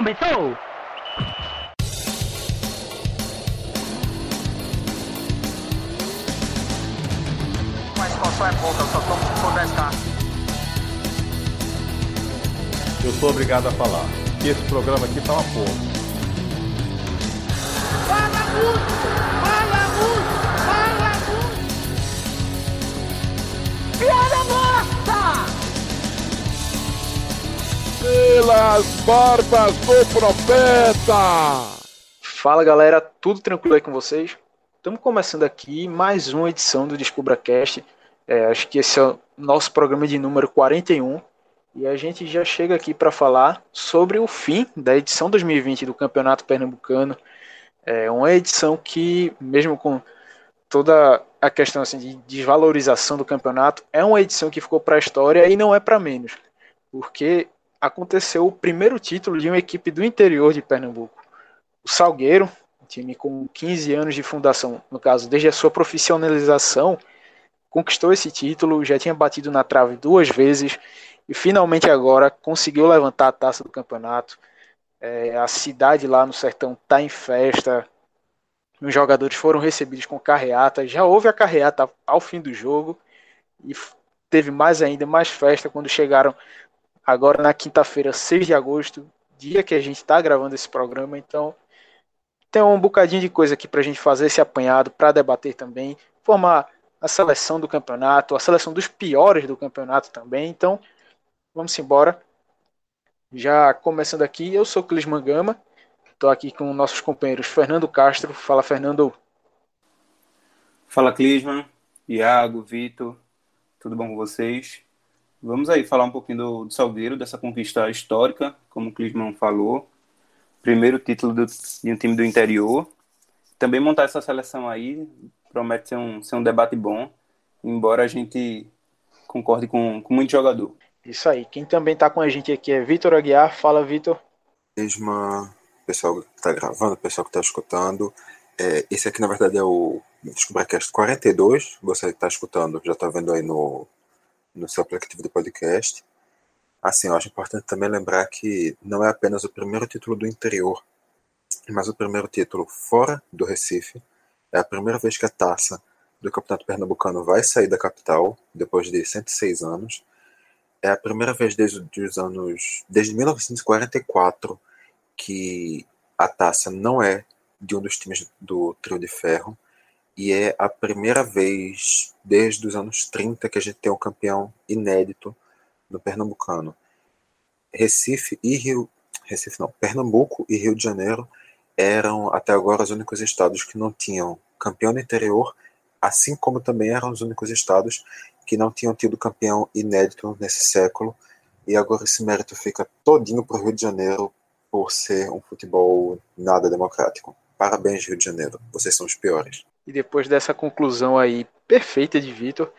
Começou! Mas qual é pouca, eu só tomo se for 10k. Eu sou obrigado a falar que esse programa aqui tá uma porra. Fala muito! Pelas barbas do profeta! Fala galera, tudo tranquilo aí com vocês? Estamos começando aqui mais uma edição do DescubraCast. É, acho que esse é o nosso programa de número 41. E a gente já chega aqui para falar sobre o fim da edição 2020 do Campeonato Pernambucano. É uma edição que, mesmo com toda a questão assim, de desvalorização do campeonato, é uma edição que ficou para a história e não é para menos. Porque aconteceu o primeiro título de uma equipe do interior de Pernambuco. O Salgueiro, um time com 15 anos de fundação, no caso, desde a sua profissionalização, conquistou esse título, já tinha batido na trave duas vezes e finalmente agora conseguiu levantar a taça do campeonato. É, a cidade lá no sertão está em festa. Os jogadores foram recebidos com carreata. Já houve a carreata ao fim do jogo e teve mais ainda, mais festa quando chegaram agora na quinta-feira, 6 de agosto, dia que a gente está gravando esse programa. Então, tem um bocadinho de coisa aqui para a gente fazer esse apanhado, para debater também, formar a seleção do campeonato, a seleção dos piores do campeonato também. Então, vamos embora. Já começando aqui, eu sou Clisman Gama, estou aqui com nossos companheiros Fernando Castro. Fala, Fernando. Fala, Clisman, Iago, Vitor, tudo bom com vocês? Vamos aí falar um pouquinho do, do Salgueiro, dessa conquista histórica, como o Clisman falou. Primeiro título do, de um time do interior. Também montar essa seleção aí promete ser um, ser um debate bom, embora a gente concorde com, com muito jogador. Isso aí. Quem também está com a gente aqui é Vitor Aguiar. Fala, Vitor. Mesma pessoal que está gravando, pessoal que está escutando. É, esse aqui, na verdade, é o DescubraCast 42. Você que está escutando, já está vendo aí no, no seu aplicativo de podcast. Assim, eu acho importante também lembrar que não é apenas o primeiro título do interior, mas o primeiro título fora do Recife. É a primeira vez que a taça do Campeonato Pernambucano vai sair da capital, depois de 106 anos. É a primeira vez desde os anos. desde 1944 que a taça não é de um dos times do Trio de Ferro. E é a primeira vez desde os anos 30 que a gente tem um campeão inédito no Pernambucano. Recife e Rio. Recife não, Pernambuco e Rio de Janeiro eram até agora os únicos estados que não tinham campeão no interior, assim como também eram os únicos estados que não tinham tido campeão inédito nesse século. E agora esse mérito fica todinho para o Rio de Janeiro por ser um futebol nada democrático. Parabéns, Rio de Janeiro. Vocês são os piores. E depois dessa conclusão aí perfeita de Vitor,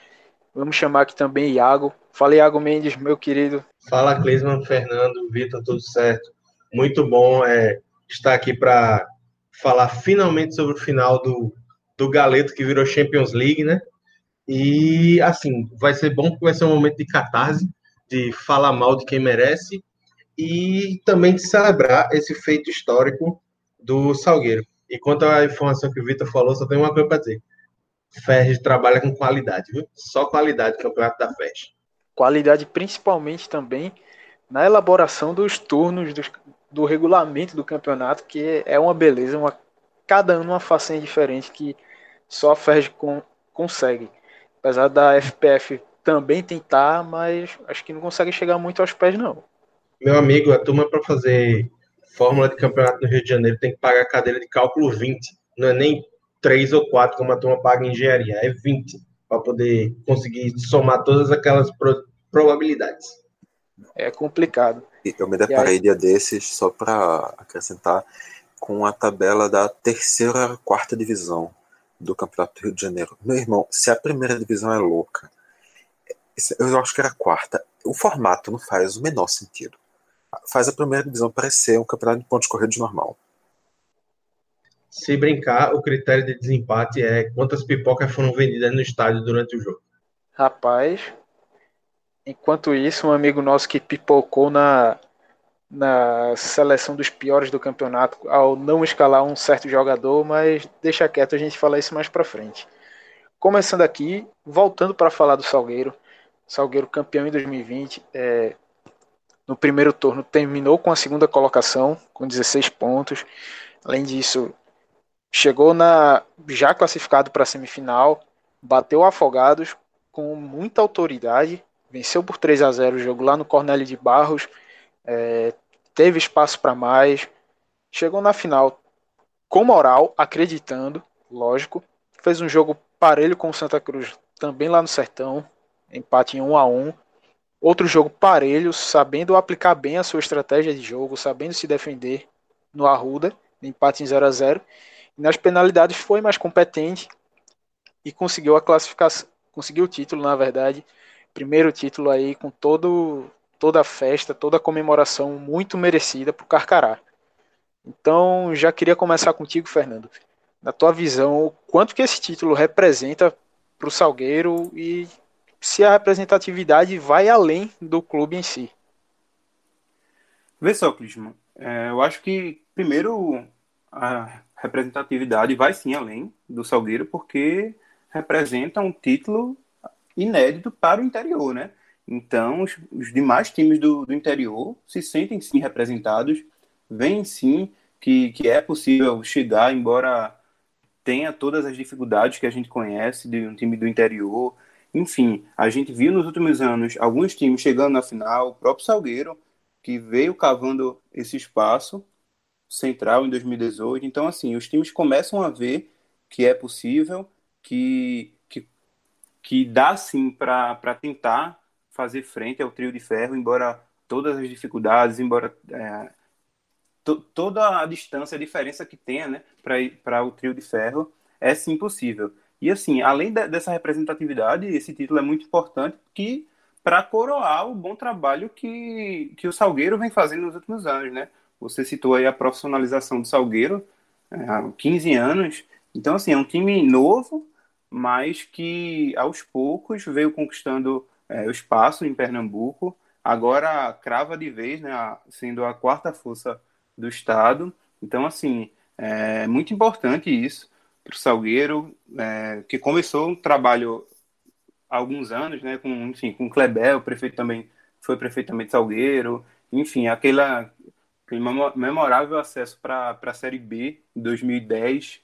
vamos chamar aqui também Iago. Fala, Iago Mendes, meu querido. Fala, Clisman, Fernando, Vitor, tudo certo? Muito bom é, estar aqui para falar finalmente sobre o final do, do Galeto que virou Champions League, né? E assim, vai ser bom porque vai ser um momento de catarse, de falar mal de quem merece e também de celebrar esse feito histórico do Salgueiro. E quanto à informação que o Vitor falou, só tem uma coisa para dizer. Ferres trabalha com qualidade, viu? Só qualidade, campeonato da Ferres. Qualidade principalmente também na elaboração dos turnos do, do regulamento do campeonato, que é uma beleza, uma, cada ano uma façanha diferente que só a Ferres con, consegue. Apesar da FPF também tentar, mas acho que não consegue chegar muito aos pés, não. Meu amigo, a turma para fazer fórmula de campeonato no Rio de Janeiro tem que pagar a cadeira de cálculo 20. Não é nem 3 ou 4 como a turma paga em engenharia, é 20 para poder conseguir somar todas aquelas pro probabilidades. É complicado. Eu me deparei dia desses, só para acrescentar, com a tabela da terceira, quarta divisão do Campeonato do Rio de Janeiro. Meu irmão, se a primeira divisão é louca, eu acho que era a quarta, o formato não faz o menor sentido. Faz a primeira divisão parecer um campeonato de pontos corridos normal. Se brincar, o critério de desempate é quantas pipocas foram vendidas no estádio durante o jogo. Rapaz, enquanto isso, um amigo nosso que pipocou na, na seleção dos piores do campeonato ao não escalar um certo jogador, mas deixa quieto, a gente fala isso mais para frente. Começando aqui, voltando para falar do Salgueiro, Salgueiro campeão em 2020, é, no primeiro turno terminou com a segunda colocação, com 16 pontos. Além disso, chegou na já classificado para a semifinal, bateu Afogados com muita autoridade, venceu por 3 a 0 o jogo lá no Cornélio de Barros, é, teve espaço para mais, chegou na final com moral, acreditando, lógico, fez um jogo parelho com o Santa Cruz também lá no Sertão, empate em 1 a 1 outro jogo parelho, sabendo aplicar bem a sua estratégia de jogo, sabendo se defender no Arruda, empate em 0 a 0 e nas penalidades foi mais competente e conseguiu a classificação, conseguiu o título, na verdade, primeiro título aí com todo toda a festa, toda a comemoração muito merecida para o Carcará. Então, já queria começar contigo, Fernando. Na tua visão, quanto que esse título representa para o Salgueiro e se a representatividade vai além do clube em si? Vê só, Clisman. É, eu acho que, primeiro, a representatividade vai sim além do Salgueiro, porque representa um título inédito para o interior, né? Então, os, os demais times do, do, interior se sentem sim representados, veem sim que, que é possível chegar, embora tenha todas as dificuldades que a gente conhece de um time do interior. Enfim, a gente viu nos últimos anos alguns times chegando na final, o próprio Salgueiro, que veio cavando esse espaço central em 2018. Então, assim, os times começam a ver que é possível, que, que, que dá sim para tentar fazer frente ao trio de ferro, embora todas as dificuldades, embora é, to, toda a distância, a diferença que tenha né, para o trio de ferro, é sim possível. E assim, além de, dessa representatividade, esse título é muito importante que para coroar o bom trabalho que, que o Salgueiro vem fazendo nos últimos anos, né? Você citou aí a profissionalização do Salgueiro é, há 15 anos. Então, assim, é um time novo, mas que aos poucos veio conquistando é, o espaço em Pernambuco. Agora crava de vez, né, sendo a quarta força do estado. Então, assim, é muito importante isso para o Salgueiro, é, que começou um trabalho há alguns anos, né, com, enfim, com o Klebel, o prefeito também foi prefeito também de Salgueiro, enfim, aquela, aquele memorável acesso para a Série B em 2010,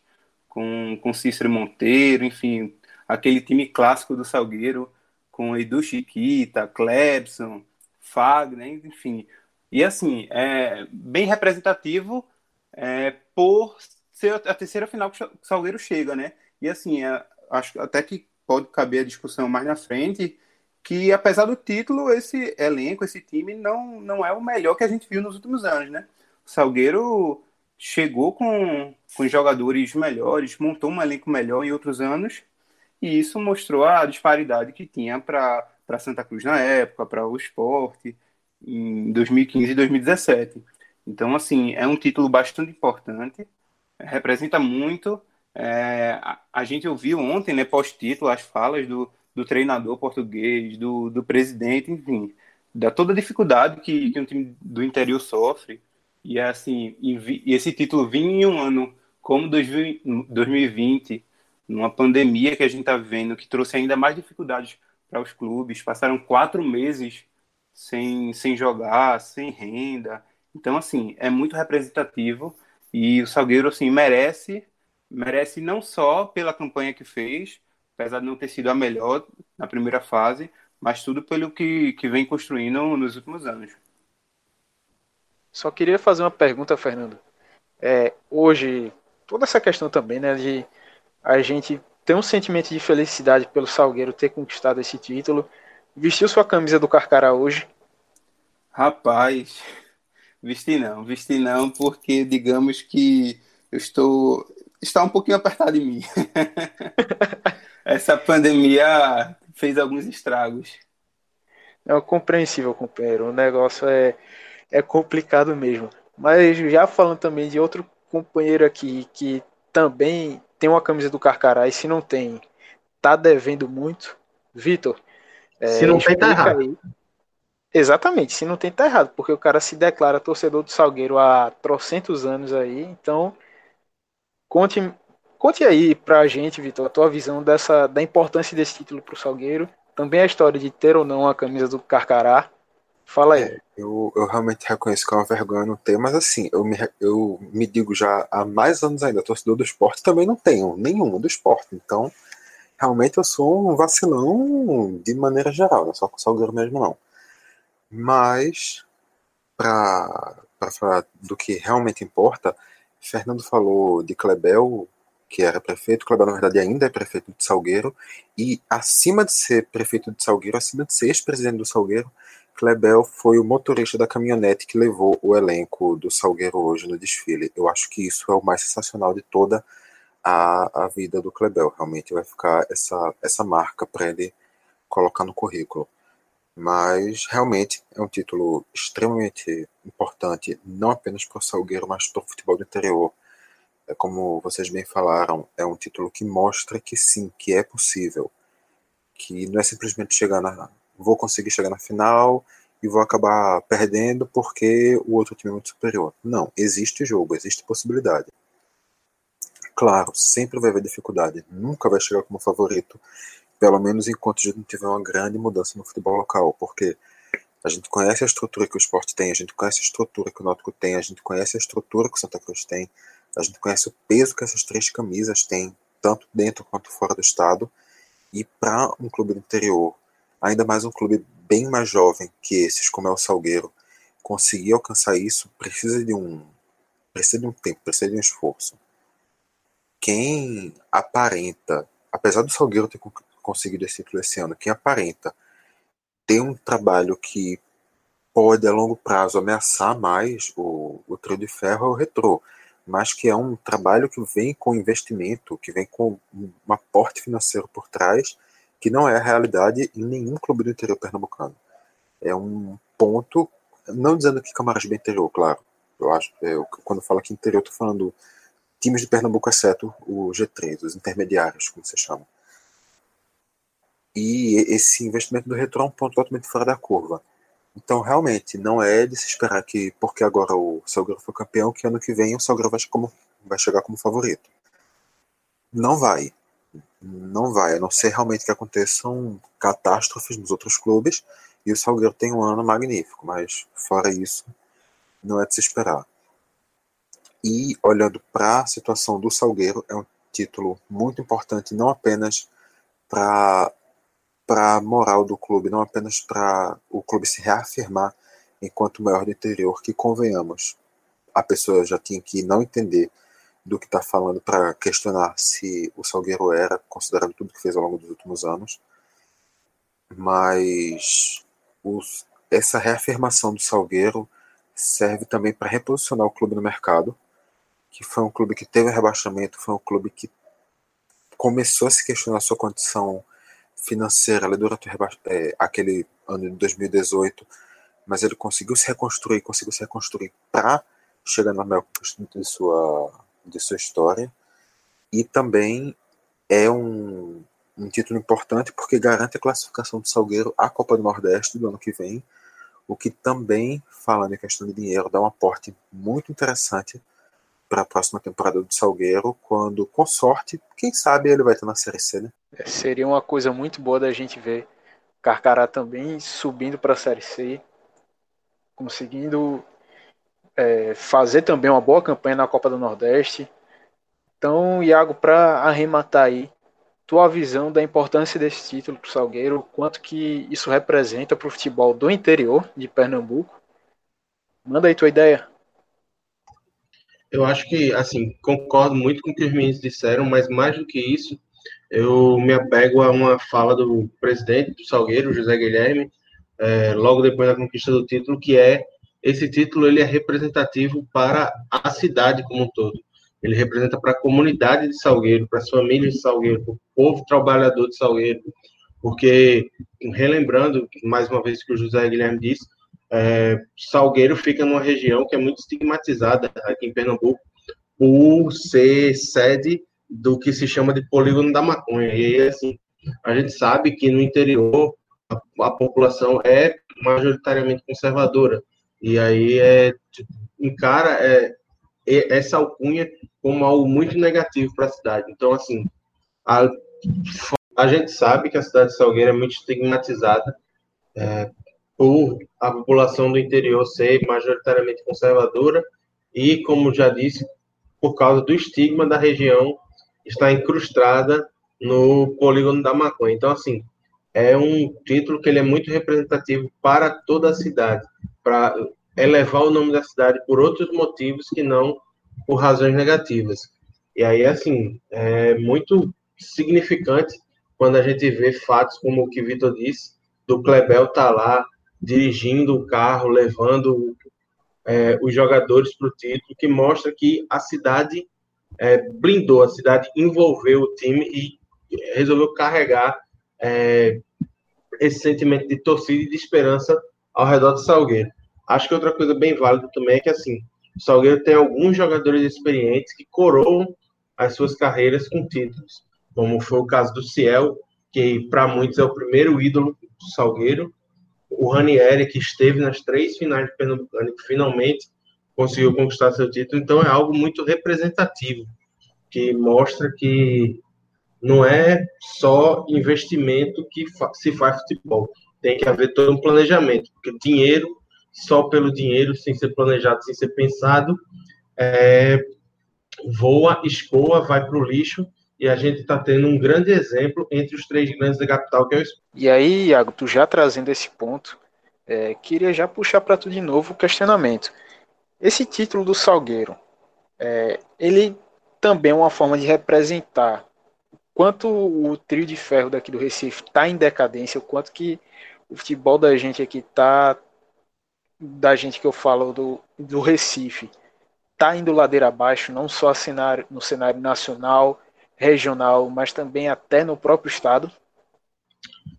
com, com Cícero Monteiro, enfim, aquele time clássico do Salgueiro, com Edu Chiquita, Clebson, Fagner, enfim. E assim, é bem representativo é, por ser a terceira final que o Salgueiro chega, né? E assim, é, acho até que pode caber a discussão mais na frente, que apesar do título, esse elenco, esse time não, não é o melhor que a gente viu nos últimos anos, né? O Salgueiro chegou com, com jogadores melhores, montou um elenco melhor em outros anos, e isso mostrou a disparidade que tinha para Santa Cruz na época, para o esporte, em 2015 e 2017. Então, assim, é um título bastante importante, representa muito. É, a, a, gente ouviu ontem, né, pós-título, as falas do, do treinador português, do, do presidente, enfim, da toda a dificuldade que, que um time do interior sofre. E, assim, e, e esse título vinha em um ano como 2020, numa pandemia que a gente está vivendo, que trouxe ainda mais dificuldades para os clubes. Passaram quatro meses sem, sem jogar, sem renda. Então, assim, é muito representativo e o Salgueiro, assim, merece, merece não só pela campanha que fez, apesar de não ter sido a melhor na primeira fase, mas tudo pelo que, que vem construindo nos últimos anos. Só queria fazer uma pergunta, Fernando. É, hoje, toda essa questão também, né, de a gente tem um sentimento de felicidade pelo Salgueiro ter conquistado esse título. Vestiu sua camisa do Carcará hoje? Rapaz, vesti não, vesti não, porque digamos que eu estou está um pouquinho apertado em mim. Essa pandemia fez alguns estragos. É compreensível, companheiro. O negócio é, é complicado mesmo. Mas já falando também de outro companheiro aqui que também tem uma camisa do Carcará e se não tem, tá devendo muito. Vitor, é, se não tem, tá errado. Aí. Exatamente, se não tem, tá errado, porque o cara se declara torcedor do Salgueiro há trocentos anos aí, então conte, conte aí pra gente, Vitor, a tua visão dessa, da importância desse título pro Salgueiro, também a história de ter ou não a camisa do Carcará, fala aí. É, eu, eu realmente reconheço que é uma vergonha não ter, mas assim, eu me, eu me digo já há mais anos ainda, torcedor do esporte também não tenho, nenhum do esporte, então realmente eu sou um vacilão de maneira geral, não só com o Salgueiro mesmo não. Mas, para falar do que realmente importa, Fernando falou de Klebel, que era prefeito, Klebel na verdade ainda é prefeito de Salgueiro, e acima de ser prefeito de Salgueiro, acima de ser ex-presidente do Salgueiro, Klebel foi o motorista da caminhonete que levou o elenco do Salgueiro hoje no desfile. Eu acho que isso é o mais sensacional de toda a, a vida do Klebel. Realmente vai ficar essa, essa marca para ele colocar no currículo mas realmente é um título extremamente importante, não apenas para o Salgueiro, mas para o futebol do interior. É como vocês bem falaram, é um título que mostra que sim, que é possível, que não é simplesmente chegar na, vou conseguir chegar na final e vou acabar perdendo porque o outro time é muito superior. Não, existe jogo, existe possibilidade. Claro, sempre vai haver dificuldade, nunca vai chegar como favorito pelo menos enquanto a gente não tiver uma grande mudança no futebol local, porque a gente conhece a estrutura que o esporte tem, a gente conhece a estrutura que o Náutico tem, a gente conhece a estrutura que o Santa Cruz tem, a gente conhece o peso que essas três camisas têm, tanto dentro quanto fora do estado, e para um clube do interior, ainda mais um clube bem mais jovem que esses, como é o Salgueiro, conseguir alcançar isso precisa de um precisa de um tempo, precisa de um esforço. Quem aparenta, apesar do Salgueiro ter conseguido esse título esse ano, quem aparenta ter um trabalho que pode a longo prazo ameaçar mais o, o trio de ferro é o retrô, mas que é um trabalho que vem com investimento, que vem com um aporte financeiro por trás, que não é a realidade em nenhum clube do interior pernambucano. É um ponto, não dizendo que Camarões bem interior, claro, eu acho, eu, quando falo aqui interior, estou falando times de Pernambuco, exceto o G3, os intermediários, como se chama. E esse investimento do retrô é um ponto totalmente fora da curva. Então, realmente, não é de se esperar que, porque agora o Salgueiro foi campeão, que ano que vem o Salgueiro vai, como, vai chegar como favorito. Não vai. Não vai, a não ser realmente que aconteçam catástrofes nos outros clubes e o Salgueiro tem um ano magnífico, mas fora isso, não é de se esperar. E olhando para a situação do Salgueiro, é um título muito importante, não apenas para para a moral do clube, não apenas para o clube se reafirmar enquanto maior do interior, que convenhamos, a pessoa já tinha que não entender do que está falando para questionar se o Salgueiro era, considerando tudo que fez ao longo dos últimos anos, mas os, essa reafirmação do Salgueiro serve também para reposicionar o clube no mercado, que foi um clube que teve rebaixamento, foi um clube que começou a se questionar sua condição financeira ali durante é, aquele ano de 2018, mas ele conseguiu se reconstruir, conseguiu se reconstruir para chegar na maior de sua, de sua história, e também é um, um título importante porque garante a classificação do Salgueiro à Copa do Nordeste do ano que vem, o que também, falando em questão de dinheiro, dá um aporte muito interessante para a próxima temporada do Salgueiro, quando, com sorte, quem sabe ele vai estar na Série C, né? Seria uma coisa muito boa da gente ver Carcará também subindo para a Série C, conseguindo é, fazer também uma boa campanha na Copa do Nordeste. Então, Iago, para arrematar aí, tua visão da importância desse título para o Salgueiro, quanto que isso representa para o futebol do interior de Pernambuco. Manda aí tua ideia. Eu acho que, assim, concordo muito com o que os meninos disseram, mas mais do que isso, eu me apego a uma fala do presidente do Salgueiro, José Guilherme, é, logo depois da conquista do título, que é esse título ele é representativo para a cidade como um todo. Ele representa para a comunidade de Salgueiro, para as famílias de Salgueiro, para o povo trabalhador de Salgueiro, porque, relembrando, mais uma vez que o José Guilherme disse, é, Salgueiro fica numa região que é muito estigmatizada aqui em Pernambuco por ser sede do que se chama de polígono da maconha. E assim, a gente sabe que no interior a, a população é majoritariamente conservadora. E aí é tipo, encara é, essa alcunha como algo muito negativo para a cidade. Então, assim, a, a gente sabe que a cidade de Salgueiro é muito estigmatizada é, por a população do interior ser majoritariamente conservadora e, como já disse, por causa do estigma da região estar incrustada no polígono da maconha. Então, assim, é um título que ele é muito representativo para toda a cidade, para elevar o nome da cidade por outros motivos que não por razões negativas. E aí, assim, é muito significante quando a gente vê fatos como o que Vitor disse, do Klebel tá lá dirigindo o carro, levando é, os jogadores para o título, que mostra que a cidade é, blindou, a cidade envolveu o time e resolveu carregar é, esse sentimento de torcida e de esperança ao redor do Salgueiro. Acho que outra coisa bem válida também é que assim, o Salgueiro tem alguns jogadores experientes que coroam as suas carreiras com títulos, como foi o caso do Ciel, que para muitos é o primeiro ídolo do Salgueiro, o Ranieri, que esteve nas três finais de Pernambucano finalmente conseguiu conquistar seu título, então é algo muito representativo, que mostra que não é só investimento que se faz futebol. Tem que haver todo um planejamento, porque dinheiro, só pelo dinheiro, sem ser planejado, sem ser pensado, é, voa, escoa, vai para o lixo, e a gente está tendo um grande exemplo entre os três grandes da capital, que é o E aí, Iago, tu já trazendo esse ponto, é, queria já puxar para tu de novo o questionamento. Esse título do Salgueiro, é, ele também é uma forma de representar quanto o trio de ferro daqui do Recife está em decadência, o quanto que o futebol da gente aqui tá da gente que eu falo do, do Recife tá indo ladeira abaixo, não só cenário, no cenário nacional, regional, mas também até no próprio estado?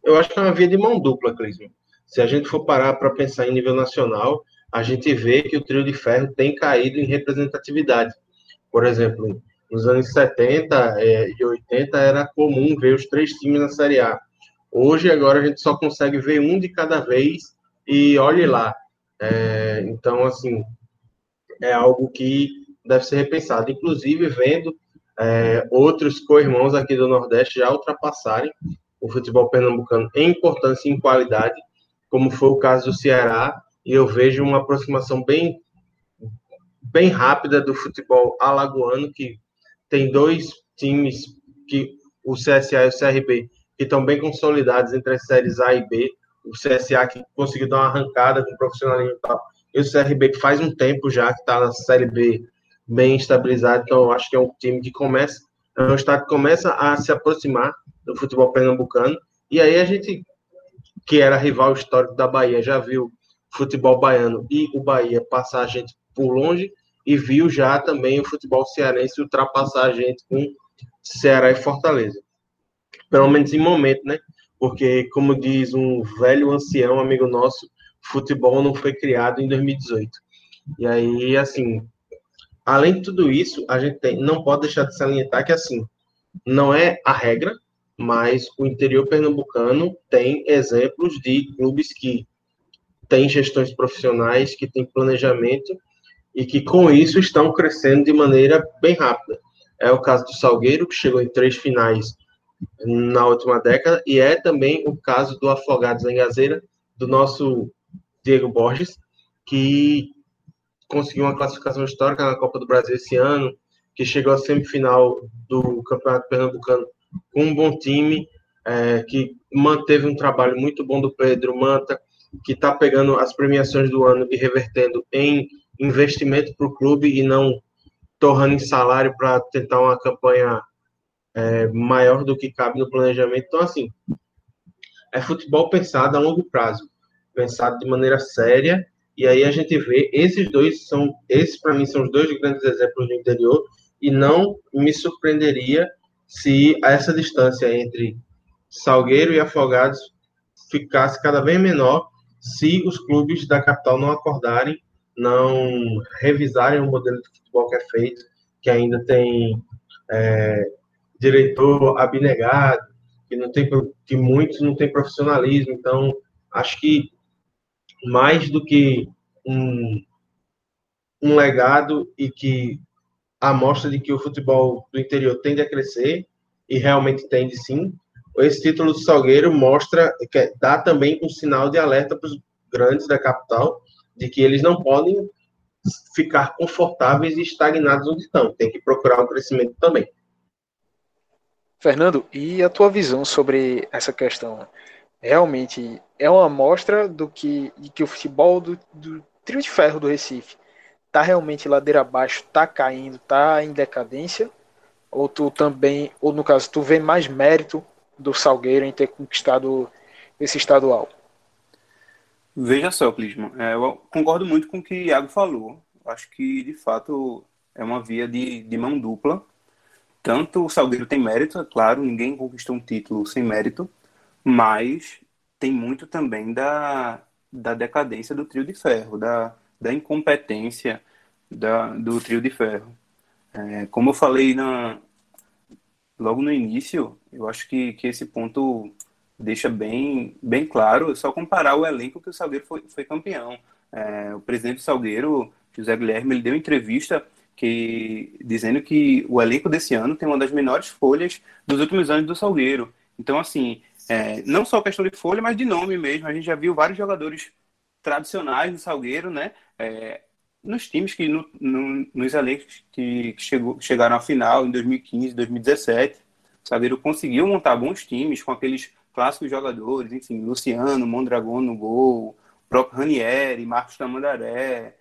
Eu acho que é uma via de mão dupla, Clisman. Se a gente for parar para pensar em nível nacional, a gente vê que o trio de ferro tem caído em representatividade. Por exemplo, nos anos 70 é, e 80 era comum ver os três times na Série A. Hoje, agora, a gente só consegue ver um de cada vez e olhe lá. É, então, assim, é algo que deve ser repensado. Inclusive, vendo é, outros co-irmãos aqui do Nordeste já ultrapassarem o futebol pernambucano em importância e em qualidade, como foi o caso do Ceará, e eu vejo uma aproximação bem, bem rápida do futebol alagoano, que tem dois times que o CSA e o CRB que estão bem consolidados entre as séries A e B. O CSA que conseguiu dar uma arrancada com o profissionalismo e tal. E o CRB que faz um tempo já que está na série B bem estabilizado. Então, eu acho que é um time que começa, é um estado que começa a se aproximar do futebol pernambucano. E aí a gente, que era rival histórico da Bahia, já viu futebol baiano e o Bahia passar a gente por longe e viu já também o futebol cearense ultrapassar a gente com Ceará e Fortaleza. Pelo menos em momento, né? Porque, como diz um velho ancião amigo nosso, futebol não foi criado em 2018. E aí, assim, além de tudo isso, a gente tem, não pode deixar de salientar que, assim, não é a regra, mas o interior pernambucano tem exemplos de clubes que têm gestões profissionais, que têm planejamento e que com isso estão crescendo de maneira bem rápida. É o caso do Salgueiro, que chegou em três finais na última década, e é também o caso do Afogados em Gazeira, do nosso Diego Borges, que conseguiu uma classificação histórica na Copa do Brasil esse ano, que chegou à semifinal do Campeonato Pernambucano com um bom time, é, que manteve um trabalho muito bom do Pedro Manta, que está pegando as premiações do ano e revertendo em investimento para o clube e não torrando em salário para tentar uma campanha é, maior do que cabe no planejamento. Então, assim, é futebol pensado a longo prazo, pensado de maneira séria. E aí a gente vê esses dois são, esses para mim são os dois grandes exemplos do interior. E não me surpreenderia se essa distância entre Salgueiro e Afogados ficasse cada vez menor se os clubes da capital não acordarem não revisarem o modelo de futebol que é feito, que ainda tem é, diretor abnegado, que não tem que muitos não têm profissionalismo. Então, acho que mais do que um, um legado e que a mostra de que o futebol do interior tende a crescer, e realmente tende sim. Esse título do Salgueiro mostra, que dá também um sinal de alerta para os grandes da capital, de que eles não podem ficar confortáveis e estagnados onde estão, tem que procurar um crescimento também. Fernando, e a tua visão sobre essa questão? Realmente é uma amostra do que, de que o futebol do, do trio de ferro do Recife tá realmente ladeira abaixo, tá caindo, tá em decadência? Ou tu também, ou no caso, tu vê mais mérito do Salgueiro em ter conquistado esse estadual? Veja só, Clisman, é, eu concordo muito com o que o Iago falou. Acho que, de fato, é uma via de, de mão dupla. Tanto o Salgueiro tem mérito, é claro, ninguém conquistou um título sem mérito, mas tem muito também da, da decadência do trio de ferro, da, da incompetência da, do trio de ferro. É, como eu falei na, logo no início, eu acho que, que esse ponto deixa bem, bem claro, é só comparar o elenco que o Salgueiro foi, foi campeão. É, o presidente do Salgueiro, José Guilherme, ele deu entrevista que, dizendo que o elenco desse ano tem uma das menores folhas dos últimos anos do Salgueiro. Então, assim, é, não só questão de folha, mas de nome mesmo. A gente já viu vários jogadores tradicionais do Salgueiro, né? É, nos times que no, no, nos elencos que chegou, chegaram à final em 2015, 2017, o Salgueiro conseguiu montar bons times com aqueles clássicos jogadores, enfim, Luciano, Mondragon no gol, próprio Ranieri, Marcos Tamandaré,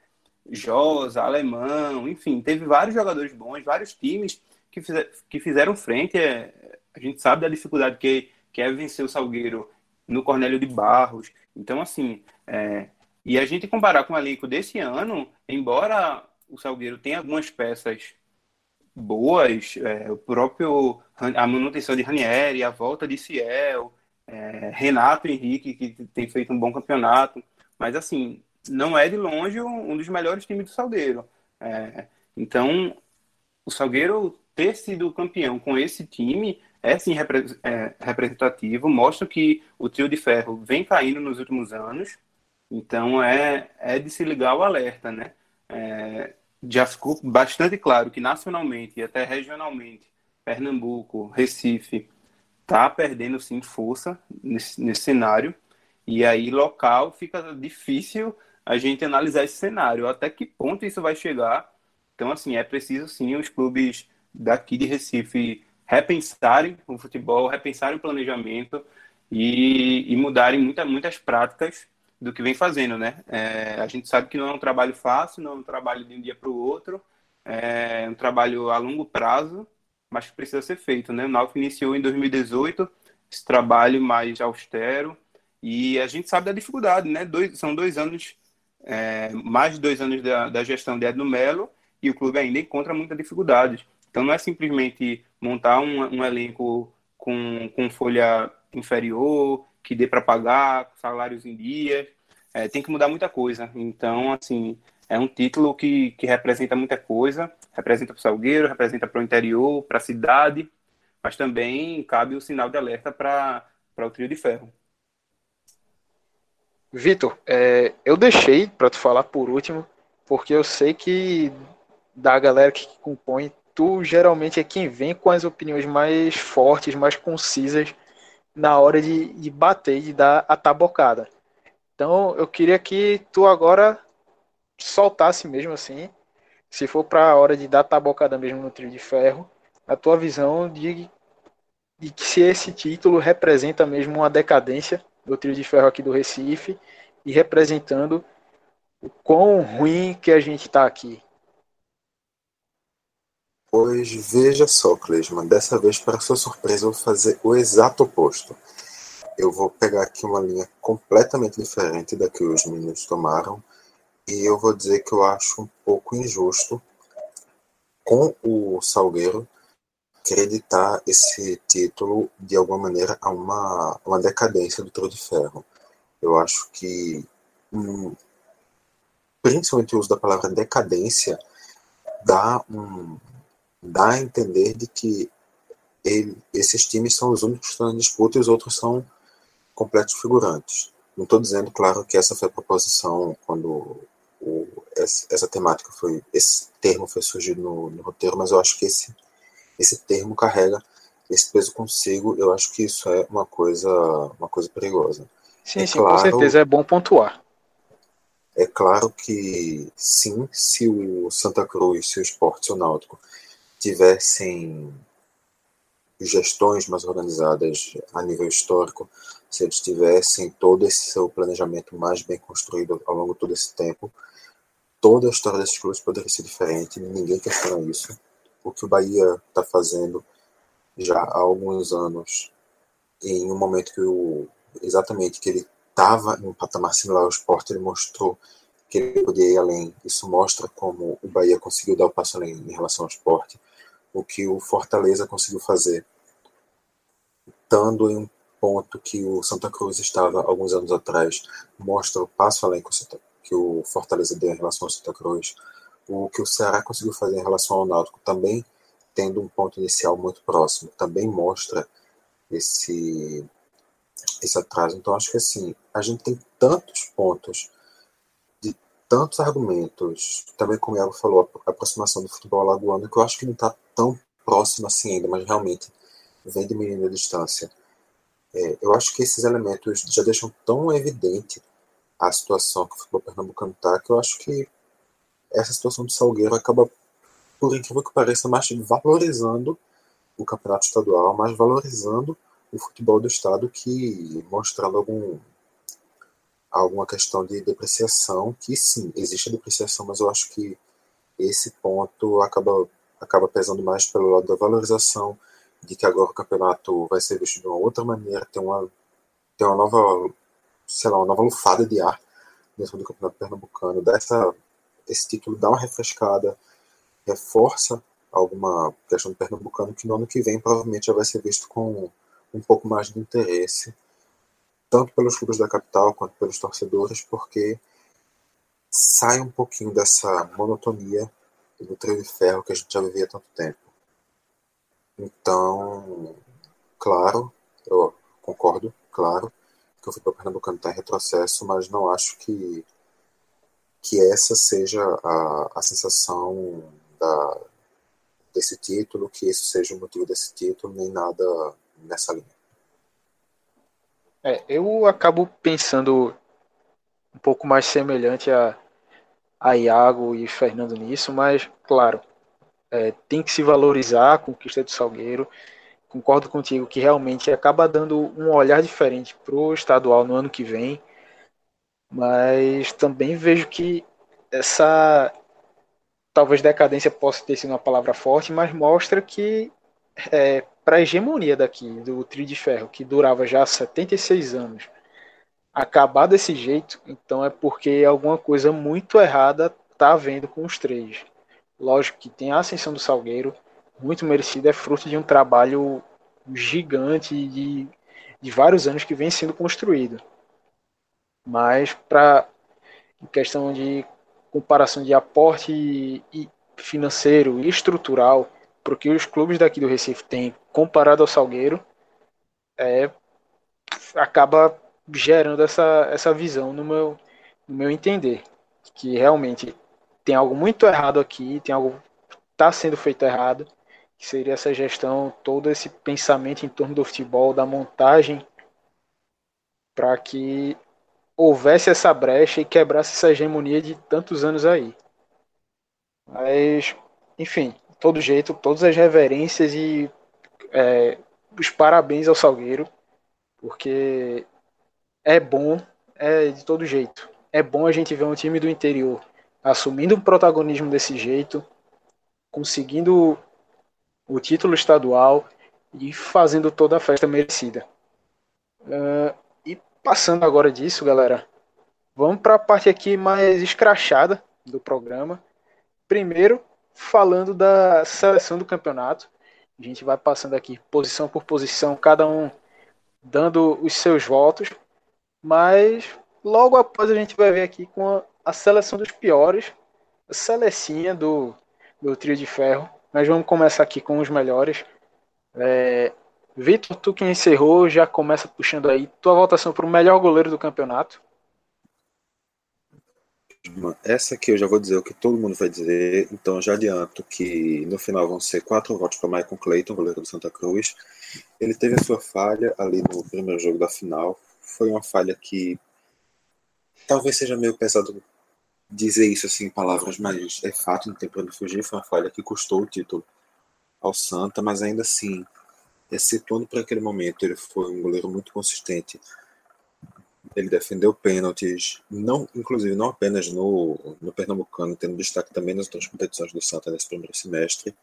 Josa, Alemão, enfim, teve vários jogadores bons, vários times que, fizer, que fizeram frente. É, a gente sabe da dificuldade que, que é vencer o Salgueiro no Cornélio de Barros. Então, assim, é, e a gente comparar com o elenco desse ano, embora o Salgueiro tenha algumas peças boas, é, o próprio a manutenção de Ranieri, a volta de Ciel, é, Renato Henrique, que tem feito um bom campeonato, mas assim, não é de longe um dos melhores times do Salgueiro. É, então, o Salgueiro ter sido campeão com esse time é sim é, representativo, mostra que o trio de ferro vem caindo nos últimos anos, então é, é de se ligar o alerta, né? É, já ficou bastante claro que nacionalmente e até regionalmente, Pernambuco, Recife, tá perdendo sim força nesse, nesse cenário. E aí, local, fica difícil a gente analisar esse cenário, até que ponto isso vai chegar. Então, assim, é preciso sim os clubes daqui de Recife repensarem o futebol, repensarem o planejamento e, e mudarem muita, muitas práticas do que vem fazendo, né? É, a gente sabe que não é um trabalho fácil, não é um trabalho de um dia para o outro, é um trabalho a longo prazo, mas que precisa ser feito, né? O Náutico iniciou em 2018 esse trabalho mais austero e a gente sabe da dificuldade, né? Dois, são dois anos, é, mais de dois anos da, da gestão de Edno Melo e o clube ainda encontra muita dificuldade. Então não é simplesmente montar um, um elenco com, com folha inferior, que dê para pagar, salários em dia. É, tem que mudar muita coisa. Então, assim, é um título que, que representa muita coisa. Representa para o Salgueiro, representa para o interior, para a cidade, mas também cabe o sinal de alerta para o trio de ferro. Vitor, é, eu deixei para tu falar por último, porque eu sei que da galera que compõe, tu geralmente é quem vem com as opiniões mais fortes, mais concisas na hora de, de bater, de dar a tabocada. Então eu queria que tu agora soltasse mesmo assim, se for para a hora de dar tabocada mesmo no trio de ferro, a tua visão de, de que se esse título representa mesmo uma decadência do trio de ferro aqui do Recife e representando o quão ruim que a gente está aqui. Pois veja só, Cleisman, dessa vez, para sua surpresa, eu vou fazer o exato oposto. Eu vou pegar aqui uma linha completamente diferente da que os meninos tomaram e eu vou dizer que eu acho um pouco injusto com o Salgueiro acreditar esse título de alguma maneira a uma, uma decadência do Tro de Ferro. Eu acho que, hum, principalmente o uso da palavra decadência, dá um, dá a entender de que ele, esses times são os únicos que estão em disputa e os outros são completos figurantes. Não estou dizendo, claro, que essa foi a proposição quando o, essa, essa, temática foi, esse termo foi surgido no, no, roteiro, mas eu acho que esse, esse termo carrega esse peso consigo. Eu acho que isso é uma coisa, uma coisa perigosa. Sim, é sim, claro, com certeza é bom pontuar. É claro que sim, se o Santa Cruz, se o Esporte e o Náutico tivessem gestões mais organizadas a nível histórico, se eles tivessem todo esse seu planejamento mais bem construído ao longo de todo esse tempo, toda a história desses clubes poderia ser diferente, ninguém questiona isso. O que o Bahia está fazendo já há alguns anos, em um momento que o exatamente que ele estava em um patamar similar ao esporte, ele mostrou que ele podia ir além. Isso mostra como o Bahia conseguiu dar o passo além em relação ao esporte, o que o Fortaleza conseguiu fazer, estando em um ponto que o Santa Cruz estava alguns anos atrás, mostra o passo além que o, Fortaleza deu em relação ao Santa Cruz, o que o Ceará conseguiu fazer em relação ao Náutico também tendo um ponto inicial muito próximo, também mostra esse esse atraso. Então acho que assim, a gente tem tantos pontos tantos argumentos, também como o Iago falou, a aproximação do futebol alagoano, que eu acho que não está tão próximo assim ainda, mas realmente vem diminuindo a distância. É, eu acho que esses elementos já deixam tão evidente a situação que o futebol pernambucano está, que eu acho que essa situação do Salgueiro acaba por incrível que pareça, mais valorizando o campeonato estadual, mais valorizando o futebol do estado que mostrando algum alguma questão de depreciação, que sim, existe a depreciação, mas eu acho que esse ponto acaba acaba pesando mais pelo lado da valorização, de que agora o campeonato vai ser visto de uma outra maneira, tem uma tem uma nova, sei lá, uma nova lufada de ar dentro do campeonato pernambucano, dessa esse título dá uma refrescada, reforça alguma questão do pernambucano que no ano que vem provavelmente já vai ser visto com um pouco mais de interesse, tanto pelos clubes da capital quanto pelos torcedores, porque sai um pouquinho dessa monotonia do trio de ferro que a gente já vivia há tanto tempo. Então, claro, eu concordo, claro, que o futebol pernambucano está em retrocesso, mas não acho que, que essa seja a, a sensação da, desse título, que isso seja o motivo desse título, nem nada nessa linha. É, eu acabo pensando um pouco mais semelhante a, a Iago e Fernando nisso, mas, claro, é, tem que se valorizar a conquista do Salgueiro. Concordo contigo que realmente acaba dando um olhar diferente para o estadual no ano que vem, mas também vejo que essa talvez decadência possa ter sido uma palavra forte, mas mostra que é, para a hegemonia daqui, do trio de ferro, que durava já 76 anos, acabar desse jeito, então é porque alguma coisa muito errada está havendo com os três. Lógico que tem a ascensão do Salgueiro, muito merecida, é fruto de um trabalho gigante de, de vários anos que vem sendo construído. Mas para questão de comparação de aporte financeiro e estrutural para que os clubes daqui do Recife têm comparado ao Salgueiro, é, acaba gerando essa, essa visão no meu, no meu entender. Que realmente tem algo muito errado aqui, tem algo está sendo feito errado, que seria essa gestão, todo esse pensamento em torno do futebol, da montagem, para que houvesse essa brecha e quebrasse essa hegemonia de tantos anos aí. Mas, enfim, todo jeito, todas as reverências e é, os parabéns ao Salgueiro, porque é bom, é de todo jeito. É bom a gente ver um time do interior assumindo o protagonismo desse jeito, conseguindo o título estadual e fazendo toda a festa merecida. Uh, Passando agora disso, galera, vamos para a parte aqui mais escrachada do programa. Primeiro, falando da seleção do campeonato. A gente vai passando aqui posição por posição, cada um dando os seus votos. Mas logo após a gente vai ver aqui com a, a seleção dos piores, a selecinha do, do trio de ferro. Mas vamos começar aqui com os melhores. É, Vitor, tu que encerrou, já começa puxando aí tua votação para o melhor goleiro do campeonato. Essa aqui eu já vou dizer o que todo mundo vai dizer, então já adianto que no final vão ser quatro votos para Michael Clayton, goleiro do Santa Cruz. Ele teve a sua falha ali no primeiro jogo da final. Foi uma falha que talvez seja meio pesado dizer isso assim em palavras, mas é fato, não tem para fugir. Foi uma falha que custou o título ao Santa, mas ainda assim, excetuando para aquele momento, ele foi um goleiro muito consistente ele defendeu pênaltis, não, inclusive não apenas no, no Pernambucano, tendo destaque também nas outras competições do Santa nesse primeiro semestre.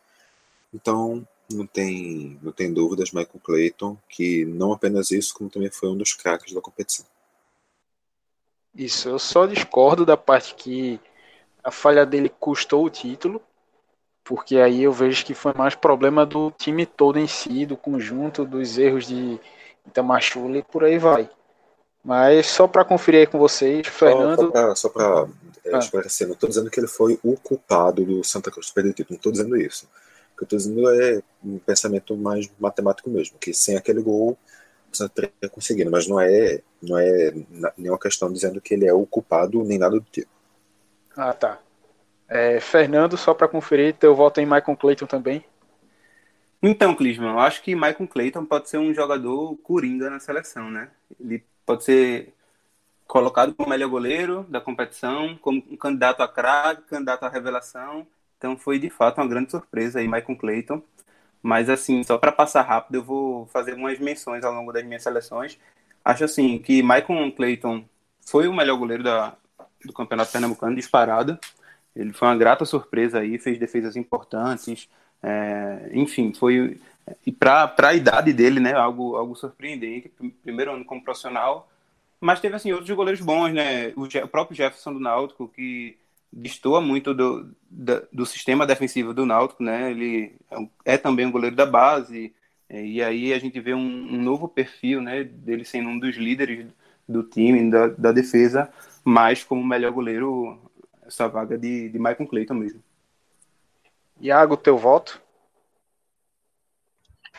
Então, não tem, não tem dúvidas, Michael Clayton, que não apenas isso, como também foi um dos craques da competição. Isso, eu só discordo da parte que a falha dele custou o título, porque aí eu vejo que foi mais problema do time todo em si, do conjunto, dos erros de Itamachula e por aí vai. Mas só para conferir aí com vocês, Fernando. Só para é, ah. esclarecer, não estou dizendo que ele foi o culpado do Santa Cruz perder o título, não estou dizendo isso. O que eu estou dizendo é um pensamento mais matemático mesmo, que sem aquele gol o Santa teria conseguido, mas não é, não é nenhuma questão dizendo que ele é o culpado nem nada do tipo. Ah, tá. É, Fernando, só para conferir, teu voto em Michael Clayton também? Então, Clisman, eu acho que Michael Clayton pode ser um jogador coringa na seleção, né? Ele pode ser colocado como melhor goleiro da competição, como um candidato a craque, candidato à revelação. Então foi de fato uma grande surpresa aí, Michael Clayton. Mas assim, só para passar rápido, eu vou fazer algumas menções ao longo das minhas seleções. Acho assim que Michael Clayton foi o melhor goleiro da, do Campeonato Pernambucano, disparado. Ele foi uma grata surpresa aí, fez defesas importantes. É, enfim, foi e para a idade dele, né, algo, algo surpreendente, primeiro ano como profissional, mas teve assim outros goleiros bons, né, o, o próprio Jefferson do Náutico, que destoa muito do, do, do, sistema defensivo do Náutico, né, ele é, é também um goleiro da base, é, e aí a gente vê um, um, novo perfil, né, dele sendo um dos líderes do time, da, da defesa, mas como melhor goleiro, essa vaga de, de Michael Clayton mesmo. Iago, teu voto?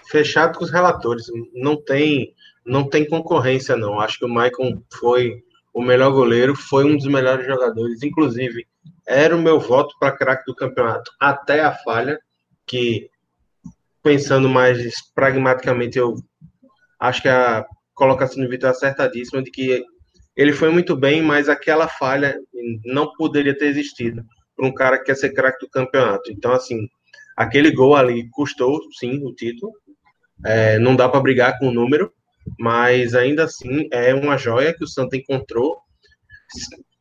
Fechado com os relatores. Não tem, não tem concorrência, não. Acho que o Maicon foi o melhor goleiro, foi um dos melhores jogadores. Inclusive, era o meu voto para craque do campeonato até a falha, que pensando mais pragmaticamente, eu acho que a colocação do Vitor é acertadíssima de que ele foi muito bem, mas aquela falha não poderia ter existido para um cara que quer ser craque do campeonato. Então, assim, aquele gol ali custou, sim, o título, é, não dá para brigar com o número, mas ainda assim é uma joia que o Santa encontrou.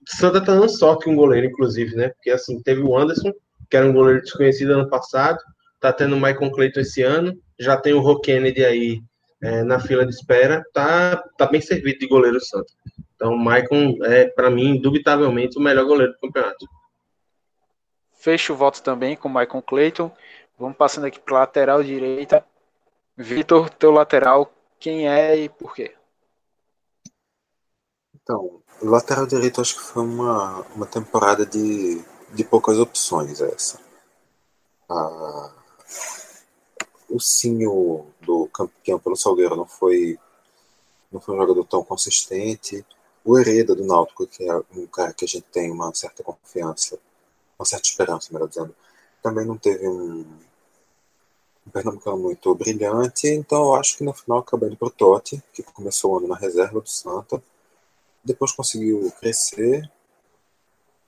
Santa tá dando sorte com um goleiro, inclusive, né? Porque assim, teve o Anderson, que era um goleiro desconhecido ano passado, tá tendo o Michael Clayton esse ano, já tem o Ro Kennedy aí é, na fila de espera, tá, tá bem servido de goleiro Santa. Então, o Maicon é, para mim, indubitavelmente, o melhor goleiro do campeonato. Fecho o voto também com o Michael Clayton. Vamos passando aqui para lateral direita. Vitor, teu lateral, quem é e por quê? Então, lateral direito acho que foi uma, uma temporada de, de poucas opções essa. Ah, o Sinho do campeão pelo Salgueiro não foi, não foi um jogador tão consistente. O Hereda do Náutico, que é um cara que a gente tem uma certa confiança, uma certa esperança, melhor dizendo, também não teve um, um Pernambucano muito brilhante, então eu acho que no final acabou indo pro Totti, que começou o ano na reserva do Santa, depois conseguiu crescer,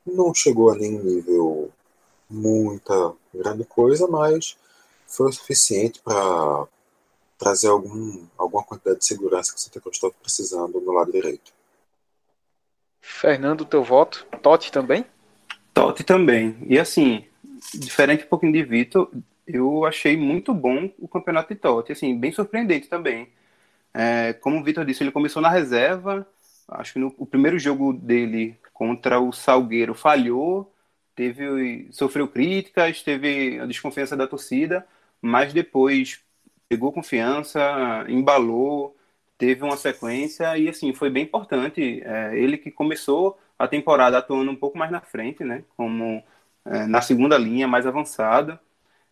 não chegou a nenhum nível muita grande coisa, mas foi o suficiente para trazer algum, alguma quantidade de segurança que o Santa Cruz estava precisando no lado direito. Fernando, teu voto? Totti também? Totti também. E assim, diferente um pouquinho de Vitor, eu achei muito bom o campeonato de Totti, assim, bem surpreendente também. É, como o Vitor disse, ele começou na reserva, acho que no o primeiro jogo dele contra o Salgueiro falhou, teve sofreu críticas, teve a desconfiança da torcida, mas depois pegou confiança, embalou, teve uma sequência e assim foi bem importante. É, ele que começou a temporada atuando um pouco mais na frente, né, como é, na segunda linha, mais avançada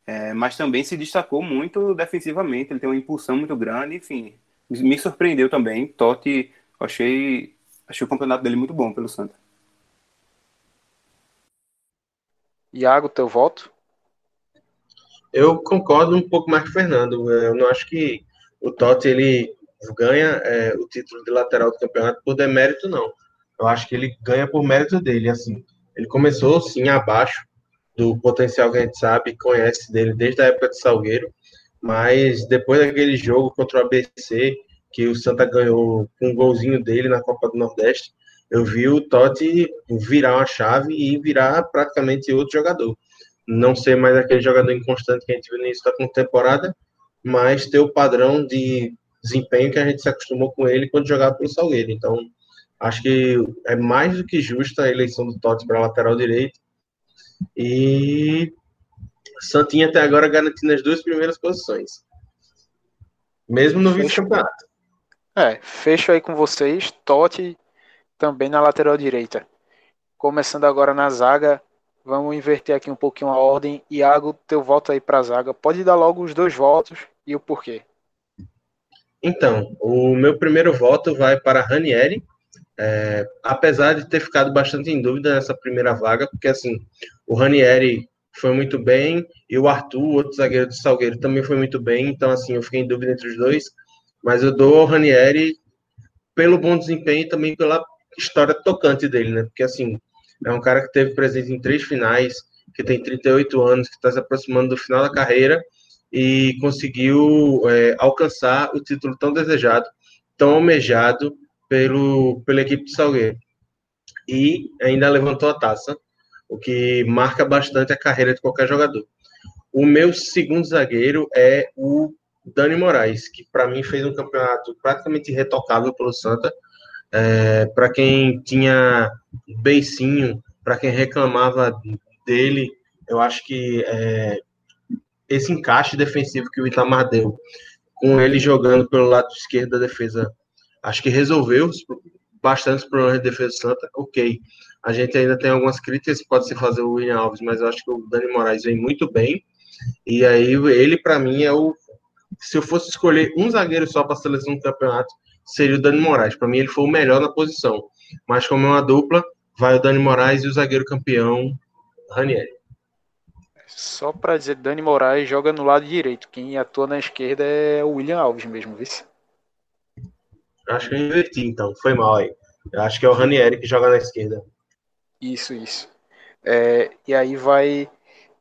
é, mas também se destacou muito defensivamente. Ele tem uma impulsão muito grande, enfim, me surpreendeu também. Totti, achei, achei o campeonato dele muito bom pelo Santa. Iago, teu voto? Eu concordo um pouco mais com o Fernando. Eu não acho que o Totti ele ganha é, o título de lateral do campeonato por demérito, não. Eu acho que ele ganha por mérito dele. Assim, ele começou sim abaixo do potencial que a gente sabe, conhece dele desde a época de Salgueiro, mas depois daquele jogo contra o ABC, que o Santa ganhou com um golzinho dele na Copa do Nordeste, eu vi o Totti virar uma chave e virar praticamente outro jogador. Não ser mais aquele jogador inconstante que a gente viu no início da temporada, mas ter o padrão de desempenho que a gente se acostumou com ele quando jogava pelo Salgueiro. Então, acho que é mais do que justa a eleição do Totti para lateral direito. E Santinha até agora garantindo as duas primeiras posições. Mesmo no vice-campeonato. É, fecho aí com vocês. Totti também na lateral direita. Começando agora na zaga, vamos inverter aqui um pouquinho a ordem. Iago, teu voto aí para a zaga. Pode dar logo os dois votos e o porquê. Então, o meu primeiro voto vai para Ranieri, é, apesar de ter ficado bastante em dúvida nessa primeira vaga, porque assim, o Ranieri foi muito bem e o Arthur, outro zagueiro do Salgueiro, também foi muito bem, então assim, eu fiquei em dúvida entre os dois, mas eu dou ao Ranieri pelo bom desempenho e também pela história tocante dele, né? Porque assim, é um cara que teve presente em três finais, que tem 38 anos, que está se aproximando do final da carreira e conseguiu é, alcançar o título tão desejado, tão almejado pelo, pela equipe de Salgueiro. E ainda levantou a taça, o que marca bastante a carreira de qualquer jogador. O meu segundo zagueiro é o Dani Moraes, que para mim fez um campeonato praticamente irretocável pelo Santa. É, para quem tinha beicinho, para quem reclamava dele, eu acho que é, esse encaixe defensivo que o Itamar deu, com ele jogando pelo lado esquerdo da defesa, acho que resolveu bastante os problemas de defesa santa. Ok, a gente ainda tem algumas críticas pode se fazer o William Alves, mas eu acho que o Dani Moraes vem muito bem. E aí ele para mim é o se eu fosse escolher um zagueiro só para a seleção do campeonato, seria o Dani Moraes. Para mim ele foi o melhor na posição. Mas como é uma dupla, vai o Dani Moraes e o zagueiro campeão Ranieri. Só para dizer, Dani Moraes joga no lado direito. Quem atua na esquerda é o William Alves mesmo, viu? Acho que eu inverti, então. Foi mal aí. Eu acho que é o Ranieri que joga na esquerda. Isso, isso. É, e aí vai.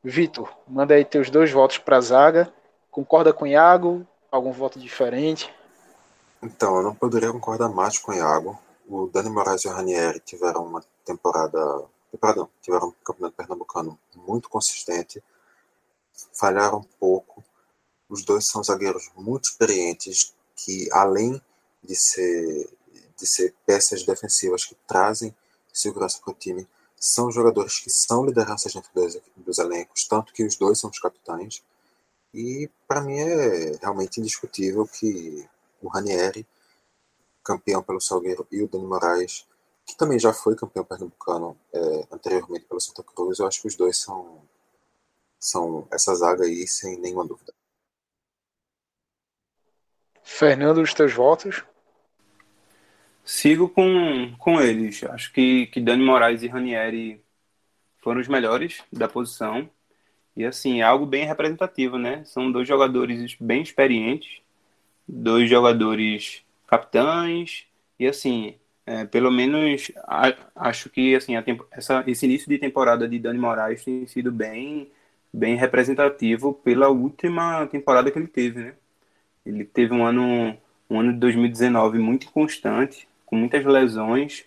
Vitor, manda aí teus dois votos para zaga. Concorda com o Iago? Algum voto diferente? Então, eu não poderia concordar mais com o Iago. O Dani Moraes e o Ranieri tiveram uma temporada perdão, tiveram um campeonato pernambucano muito consistente, falharam um pouco. Os dois são zagueiros muito experientes que, além de ser, de ser peças defensivas que trazem segurança para o time, são jogadores que são lideranças dentro dos, dos elencos, tanto que os dois são os capitães. E para mim é realmente indiscutível que o Ranieri, campeão pelo Salgueiro, e o Dani Moraes que também já foi campeão pernambucano é, anteriormente pelo Santa Cruz. Eu acho que os dois são, são essa zaga aí, sem nenhuma dúvida. Fernando, os teus votos? Sigo com, com eles. Acho que, que Dani Moraes e Ranieri foram os melhores da posição. E assim, é algo bem representativo, né? São dois jogadores bem experientes, dois jogadores capitães, e assim, é, pelo menos a, acho que assim tempo, essa, esse início de temporada de Dani Moraes tem sido bem bem representativo pela última temporada que ele teve, né? Ele teve um ano um ano de 2019 muito inconstante, com muitas lesões,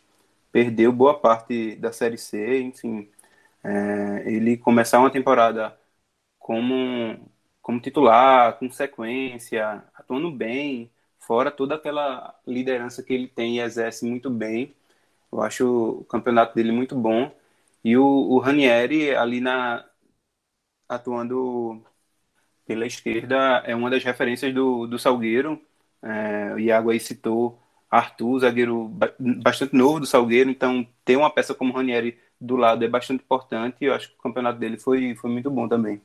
perdeu boa parte da série C, enfim, é, ele começar uma temporada como como titular, com sequência, atuando bem, fora toda aquela liderança que ele tem e exerce muito bem. Eu acho o campeonato dele muito bom. E o, o Ranieri, ali na atuando pela esquerda, é uma das referências do, do Salgueiro. É, o Iago aí citou Arthur, zagueiro bastante novo do Salgueiro, então ter uma peça como Ranieri do lado é bastante importante e eu acho que o campeonato dele foi, foi muito bom também.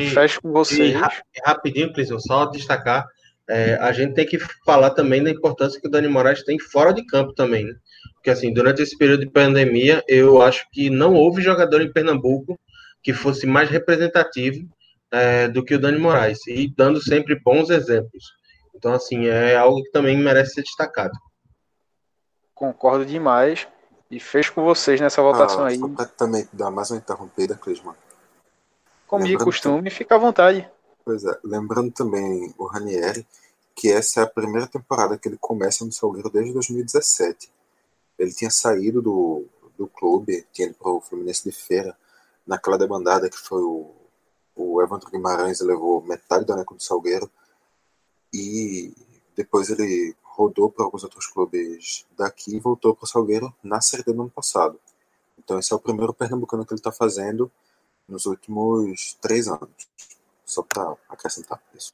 fecho com vocês. E, rapidinho, Clisson, só destacar, é, a gente tem que falar também da importância que o Dani Moraes tem fora de campo também, né? Porque assim, durante esse período de pandemia, eu acho que não houve jogador em Pernambuco que fosse mais representativo é, do que o Dani Moraes, e dando sempre bons exemplos. Então, assim, é algo que também merece ser destacado. Concordo demais. E fecho com vocês nessa votação ah, aí. Também dar mais uma interrompida, Clisman. Como de costume, fica à vontade. Pois é, lembrando também o Ranieri, que essa é a primeira temporada que ele começa no Salgueiro desde 2017. Ele tinha saído do, do clube, tinha ido para o Fluminense de Feira, naquela demandada que foi o, o Evandro Guimarães levou metade do elenco do Salgueiro, e depois ele rodou para alguns outros clubes daqui e voltou para o Salgueiro na Série D no ano passado. Então esse é o primeiro pernambucano que ele está fazendo nos últimos três anos. Só para acrescentar isso.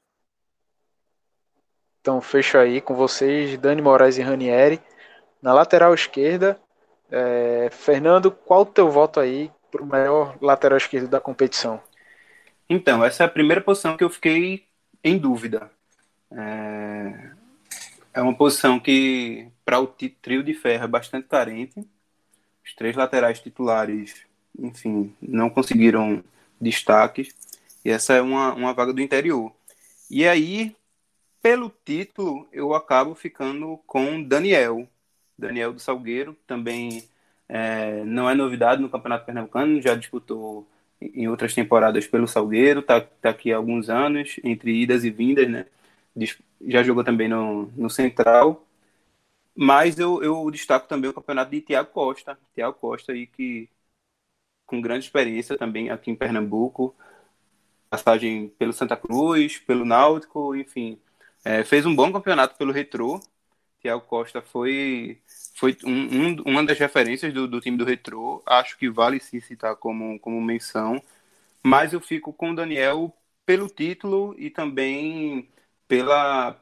Então fecho aí com vocês, Dani Moraes e Ranieri. Na lateral esquerda, é... Fernando, qual o teu voto aí para o melhor lateral esquerdo da competição? Então, essa é a primeira posição que eu fiquei em dúvida. É, é uma posição que, para o trio de ferro, é bastante carente. Os três laterais titulares, enfim, não conseguiram destaques. E essa é uma, uma vaga do interior. E aí, pelo título, eu acabo ficando com Daniel. Daniel do Salgueiro, também é, não é novidade no Campeonato Pernambucano, já disputou em outras temporadas pelo Salgueiro, está tá aqui há alguns anos, entre idas e vindas, né? Já jogou também no, no Central. Mas eu, eu destaco também o campeonato de Tiago Costa. Tiago Costa aí que com grande experiência também aqui em Pernambuco. Passagem pelo Santa Cruz, pelo Náutico, enfim. É, fez um bom campeonato pelo Retrô. Tiago Costa foi, foi um, um, uma das referências do, do time do Retrô. Acho que vale sim citar como, como menção. Mas eu fico com o Daniel pelo título e também pela,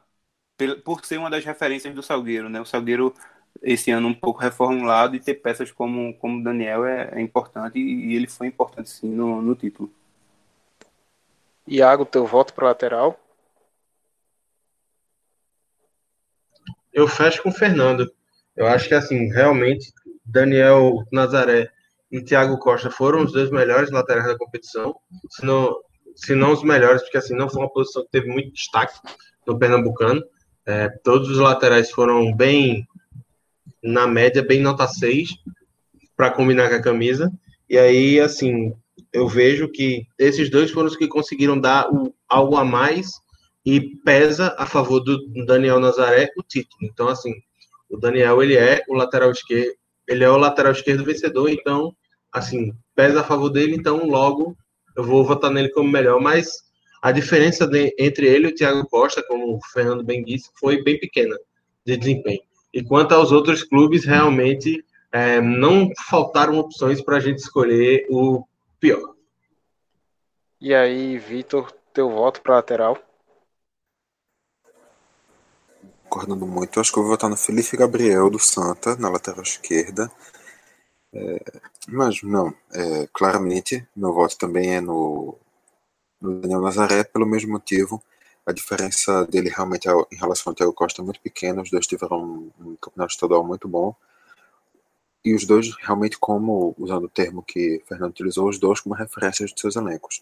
pela, por ser uma das referências do Salgueiro, né? O Salgueiro esse ano um pouco reformulado e ter peças como como Daniel é, é importante e, e, ele foi importante sim no, no título. Iago, teu voto para lateral? Eu fecho com o Fernando. Eu acho que assim, realmente Daniel Nazaré e Thiago Costa foram os dois melhores laterais da competição. Se não, se não os melhores, porque assim não foi uma posição que teve muito destaque no Pernambucano. É, todos os laterais foram bem na média, bem nota 6 para combinar com a camisa. E aí, assim, eu vejo que esses dois foram os que conseguiram dar o, algo a mais e pesa a favor do Daniel Nazaré o título. Então, assim, o Daniel ele é o lateral esquerdo, ele é o lateral esquerdo vencedor, então, assim, pesa a favor dele, então logo eu vou votar nele como melhor, mas a diferença de, entre ele e o Thiago Costa, como o Fernando bem disse, foi bem pequena de desempenho. E quanto aos outros clubes, realmente é, não faltaram opções para a gente escolher o pior. E aí, Vitor, teu voto para lateral? Concordando muito, acho que eu vou votar no Felipe Gabriel do Santa, na lateral esquerda. É, mas não, é, claramente meu voto também é no, no, Daniel Nazaré, pelo mesmo motivo. A diferença dele realmente é, em relação ao Thiago Costa é muito pequena, os dois tiveram um, um campeonato estadual muito bom. E os dois, realmente, como, usando o termo que Fernando utilizou, os dois como referências de seus elencos.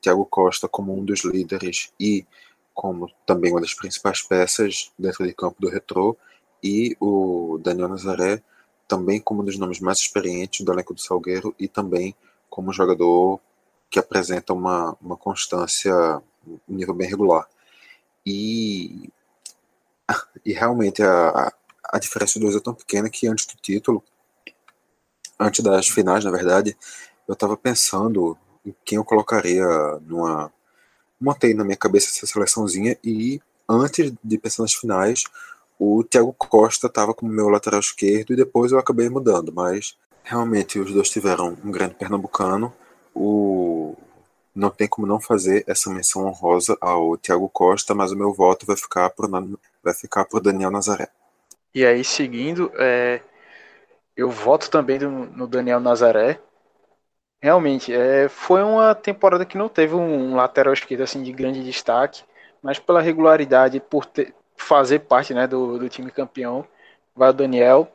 Thiago Costa como um dos líderes e como também uma das principais peças dentro de campo do retrô, e o Daniel Nazaré também como um dos nomes mais experientes do elenco do Salgueiro e também como jogador que apresenta uma, uma constância, um nível bem regular. E, e realmente a, a diferença dos dois é tão pequena que antes do título, antes das finais, na verdade, eu estava pensando em quem eu colocaria numa. Montei na minha cabeça essa seleçãozinha e antes de pensar nas finais, o Thiago Costa estava como meu lateral esquerdo e depois eu acabei mudando, mas realmente os dois tiveram um grande pernambucano. O não tem como não fazer essa menção honrosa ao Thiago Costa, mas o meu voto vai ficar por vai ficar por Daniel Nazaré. E aí seguindo, é, eu voto também no, no Daniel Nazaré. Realmente, é, foi uma temporada que não teve um lateral esquerdo assim de grande destaque, mas pela regularidade, por ter, fazer parte né, do, do time campeão, vai o Daniel.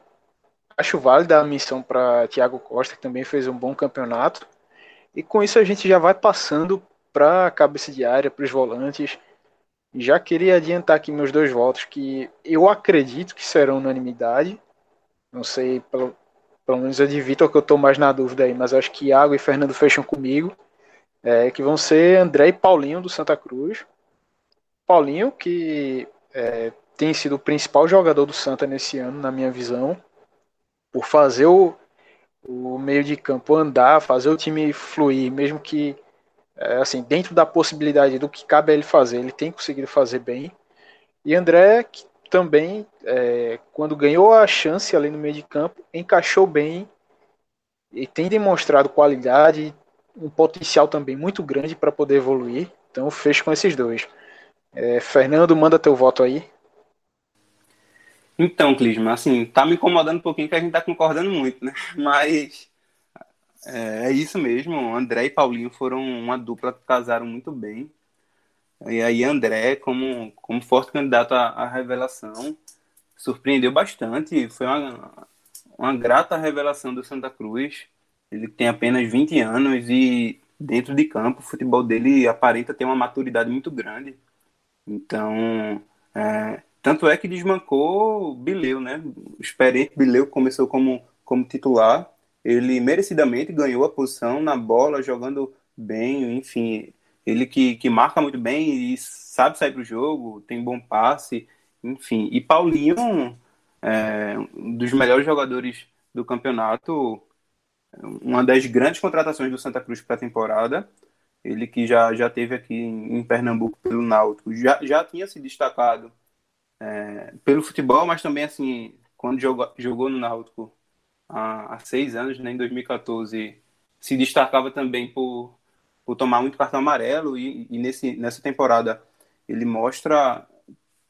Acho válida a missão para Thiago Costa, que também fez um bom campeonato. E com isso a gente já vai passando para a cabeça de área, para os volantes. Já queria adiantar aqui meus dois votos, que eu acredito que serão unanimidade. Não sei, pelo, pelo menos é de Vitor que eu estou mais na dúvida aí, mas acho que Iago e Fernando fecham comigo, é, que vão ser André e Paulinho do Santa Cruz. Paulinho, que é, tem sido o principal jogador do Santa nesse ano, na minha visão, por fazer o, o meio de campo andar, fazer o time fluir, mesmo que é, assim dentro da possibilidade do que cabe a ele fazer, ele tem conseguido fazer bem. E André, que também, é, quando ganhou a chance ali no meio de campo, encaixou bem e tem demonstrado qualidade, um potencial também muito grande para poder evoluir. Então, fecho com esses dois. É, Fernando, manda teu voto aí. Então, Clisma, assim, tá me incomodando um pouquinho que a gente tá concordando muito, né? Mas é, é isso mesmo. André e Paulinho foram uma dupla que casaram muito bem. E aí André, como, como forte candidato à, à revelação, surpreendeu bastante. Foi uma, uma grata revelação do Santa Cruz. Ele tem apenas 20 anos e dentro de campo o futebol dele aparenta ter uma maturidade muito grande. Então, é, tanto é que desmancou Bileu, né? O experiente Bileu começou como, como titular. Ele merecidamente ganhou a posição na bola, jogando bem, enfim, ele que, que marca muito bem e sabe sair para o jogo, tem bom passe, enfim. E Paulinho, é, um dos melhores jogadores do campeonato, uma das grandes contratações do Santa Cruz para a temporada. Ele que já, já teve aqui em Pernambuco pelo Náutico, já, já tinha se destacado é, pelo futebol, mas também assim, quando jogou, jogou no Náutico há, há seis anos, né, em 2014, se destacava também por, por tomar muito cartão amarelo e, e nesse, nessa temporada ele mostra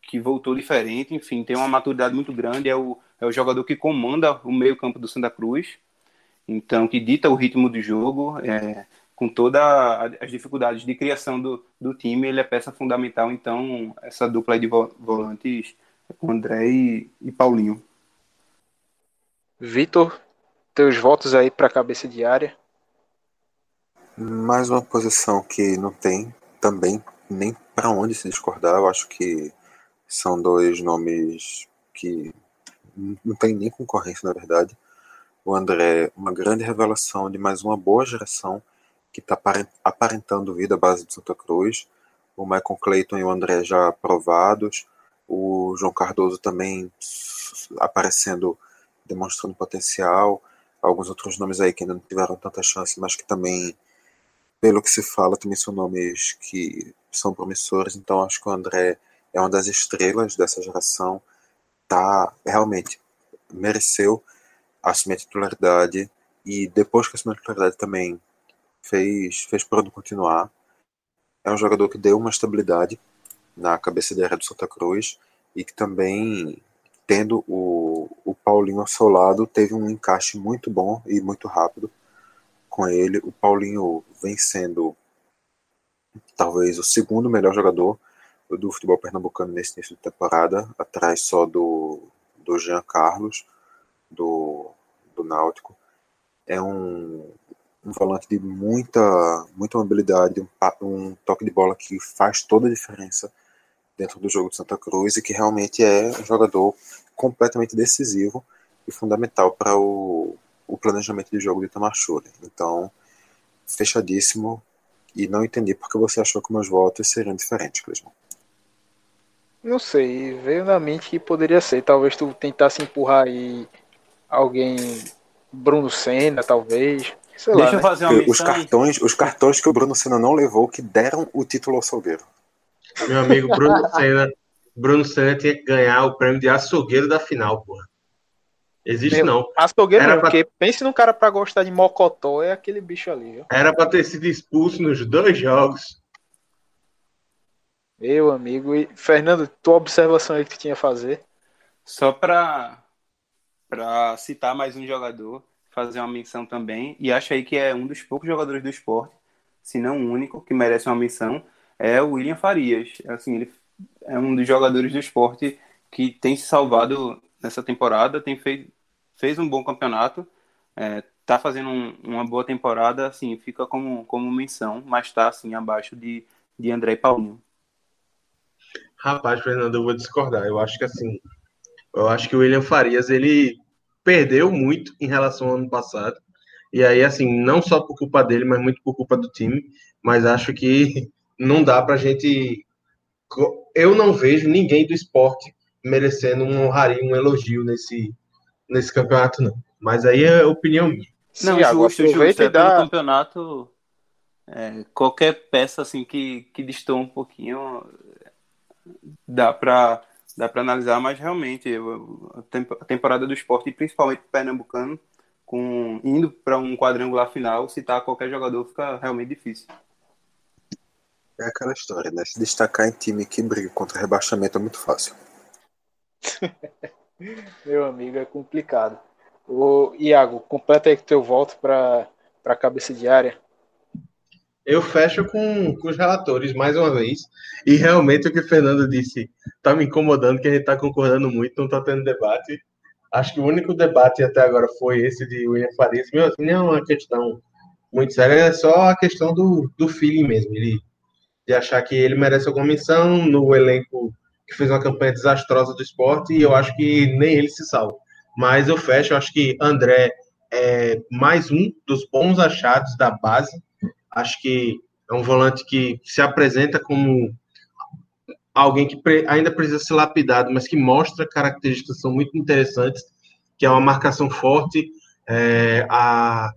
que voltou diferente, enfim, tem uma maturidade muito grande, é o, é o jogador que comanda o meio campo do Santa Cruz, então que dita o ritmo do jogo, é, com todas as dificuldades de criação do, do time, ele é peça fundamental, então essa dupla de volantes com André e, e Paulinho. Vitor, teus votos aí para a cabeça de área. Mais uma posição que não tem também nem para onde se discordar. Eu acho que são dois nomes que não tem nem concorrência, na verdade. O André, uma grande revelação de mais uma boa geração que está aparentando vida à base de Santa Cruz. O Michael Clayton e o André já aprovados. O João Cardoso também aparecendo, demonstrando potencial. Alguns outros nomes aí que ainda não tiveram tanta chance, mas que também pelo que se fala, também são nomes que são promissores, então acho que o André é uma das estrelas dessa geração, tá realmente mereceu assumir a titularidade e depois que assumiu a titularidade também fez fez por continuar. É um jogador que deu uma estabilidade na cabeça de área do Santa Cruz e que também tendo o, o Paulinho ao seu lado teve um encaixe muito bom e muito rápido com ele. O Paulinho vem sendo talvez o segundo melhor jogador do futebol pernambucano nesse início de temporada, atrás só do, do Jean Carlos, do, do Náutico. É um, um volante de muita, muita mobilidade, um, um toque de bola que faz toda a diferença dentro do jogo de Santa Cruz e que realmente é um jogador completamente decisivo e fundamental para o, o planejamento de jogo de Tamachule. Então, fechadíssimo. E não entendi porque você achou que meus votos seriam diferentes, Clisman. Não sei, veio na mente que poderia ser. Talvez tu tentasse empurrar aí alguém. Bruno Senna, talvez. Sei Deixa lá, eu né? fazer uma Os missão. cartões, os cartões que o Bruno Senna não levou, que deram o título ao Salgueiro. Meu amigo Bruno Senna. Bruno Senna tinha que ganhar o prêmio de açougueiro da final, porra. Existe Meu, não. Açougueiro Era não, pra- porque pense num cara pra gostar de mocotó, é aquele bicho ali, viu? Era pra ter sido expulso nos dois jogos. Meu amigo. E, Fernando, tua observação aí que tu tinha a fazer. Só para para citar mais um jogador, fazer uma menção também, e acho aí que é um dos poucos jogadores do esporte, se não o único, que merece uma menção, é o William Farias. Assim, ele é um dos jogadores do esporte que tem se salvado nessa temporada, tem feito, fez um bom campeonato, é, tá fazendo um, uma boa temporada, assim, fica como, como menção, mas tá assim abaixo de, de André e Paulinho. Rapaz, Fernando, eu vou discordar. Eu acho que assim, eu acho que o William Farias ele perdeu muito em relação ao ano passado. E aí, assim, não só por culpa dele, mas muito por culpa do time. Mas acho que não dá pra gente. Eu não vejo ninguém do esporte merecendo um honraria, um elogio nesse, nesse campeonato, não. Mas aí é opinião minha. Não, justo, justo. É dá... campeonato, é, qualquer peça assim que, que distou um pouquinho dá para dá para analisar, mas realmente a temporada do esporte, principalmente pernambucano, com indo para um quadrangular final, citar qualquer jogador fica realmente difícil. É aquela história, né? Se destacar em time que briga contra rebaixamento é muito fácil. Meu amigo, é complicado. O Iago, completa aí que teu voto para a cabeça de área. Eu fecho com, com os relatores mais uma vez. E realmente o que o Fernando disse está me incomodando, que a gente está concordando muito, não está tendo debate. Acho que o único debate até agora foi esse de William Farias. Meu, assim, não é uma questão muito séria, é só a questão do, do feeling mesmo. Ele, de achar que ele merece alguma menção no elenco que fez uma campanha desastrosa do esporte, e eu acho que nem ele se salva. Mas eu fecho, eu acho que André é mais um dos bons achados da base. Acho que é um volante que se apresenta como alguém que ainda precisa ser lapidado, mas que mostra características que são muito interessantes, que é uma marcação forte, é, a,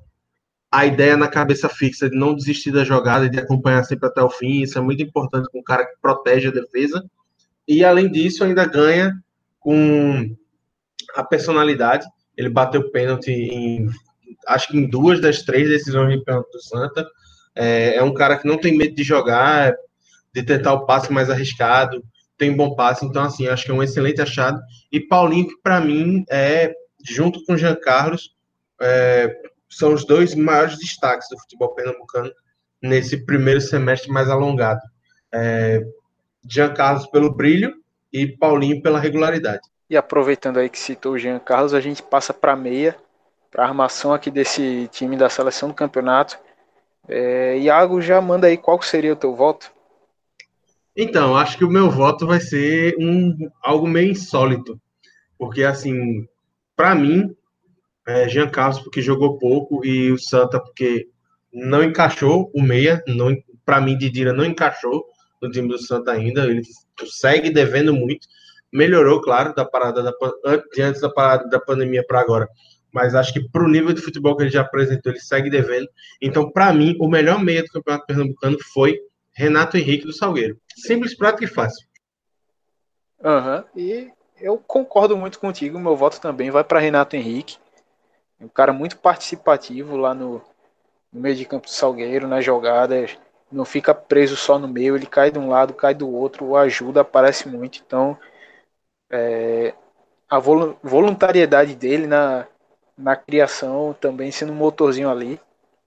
a ideia na cabeça fixa de não desistir da jogada e de acompanhar sempre até o fim, isso é muito importante com um cara que protege a defesa, e além disso ainda ganha com a personalidade, ele bateu pênalti em, acho que em duas das três decisões de pênalti do Santa, é, é um cara que não tem medo de jogar, de tentar o passe mais arriscado, tem bom passe, então assim, acho que é um excelente achado. E Paulinho, que para mim é, junto com Jean Carlos, é, são os dois maiores destaques do futebol pernambucano nesse primeiro semestre mais alongado. É, Jean Carlos pelo brilho e Paulinho pela regularidade. E aproveitando aí que citou o Jean Carlos, a gente passa para meia, para a armação aqui desse time da seleção do campeonato. É, Iago, já manda aí qual seria o teu voto? Então, acho que o meu voto vai ser um algo meio insólito, porque assim, para mim, é, Jean Carlos porque jogou pouco e o Santa porque não encaixou o meia, para mim Didira não encaixou no time do Santa ainda, ele segue devendo muito, melhorou, claro, da parada da, antes da parada da pandemia para agora, mas acho que para o nível de futebol que ele já apresentou, ele segue devendo. Então, para mim, o melhor meia do Campeonato Pernambucano foi Renato Henrique do Salgueiro. Simples, prático e fácil. Aham, uhum. e eu concordo muito contigo. Meu voto também vai para Renato Henrique. Um cara muito participativo lá no, no meio de campo do Salgueiro, nas jogadas. Não fica preso só no meio, ele cai de um lado, cai do outro, ajuda, aparece muito. Então, é, a voluntariedade dele na, na criação, também sendo um motorzinho ali,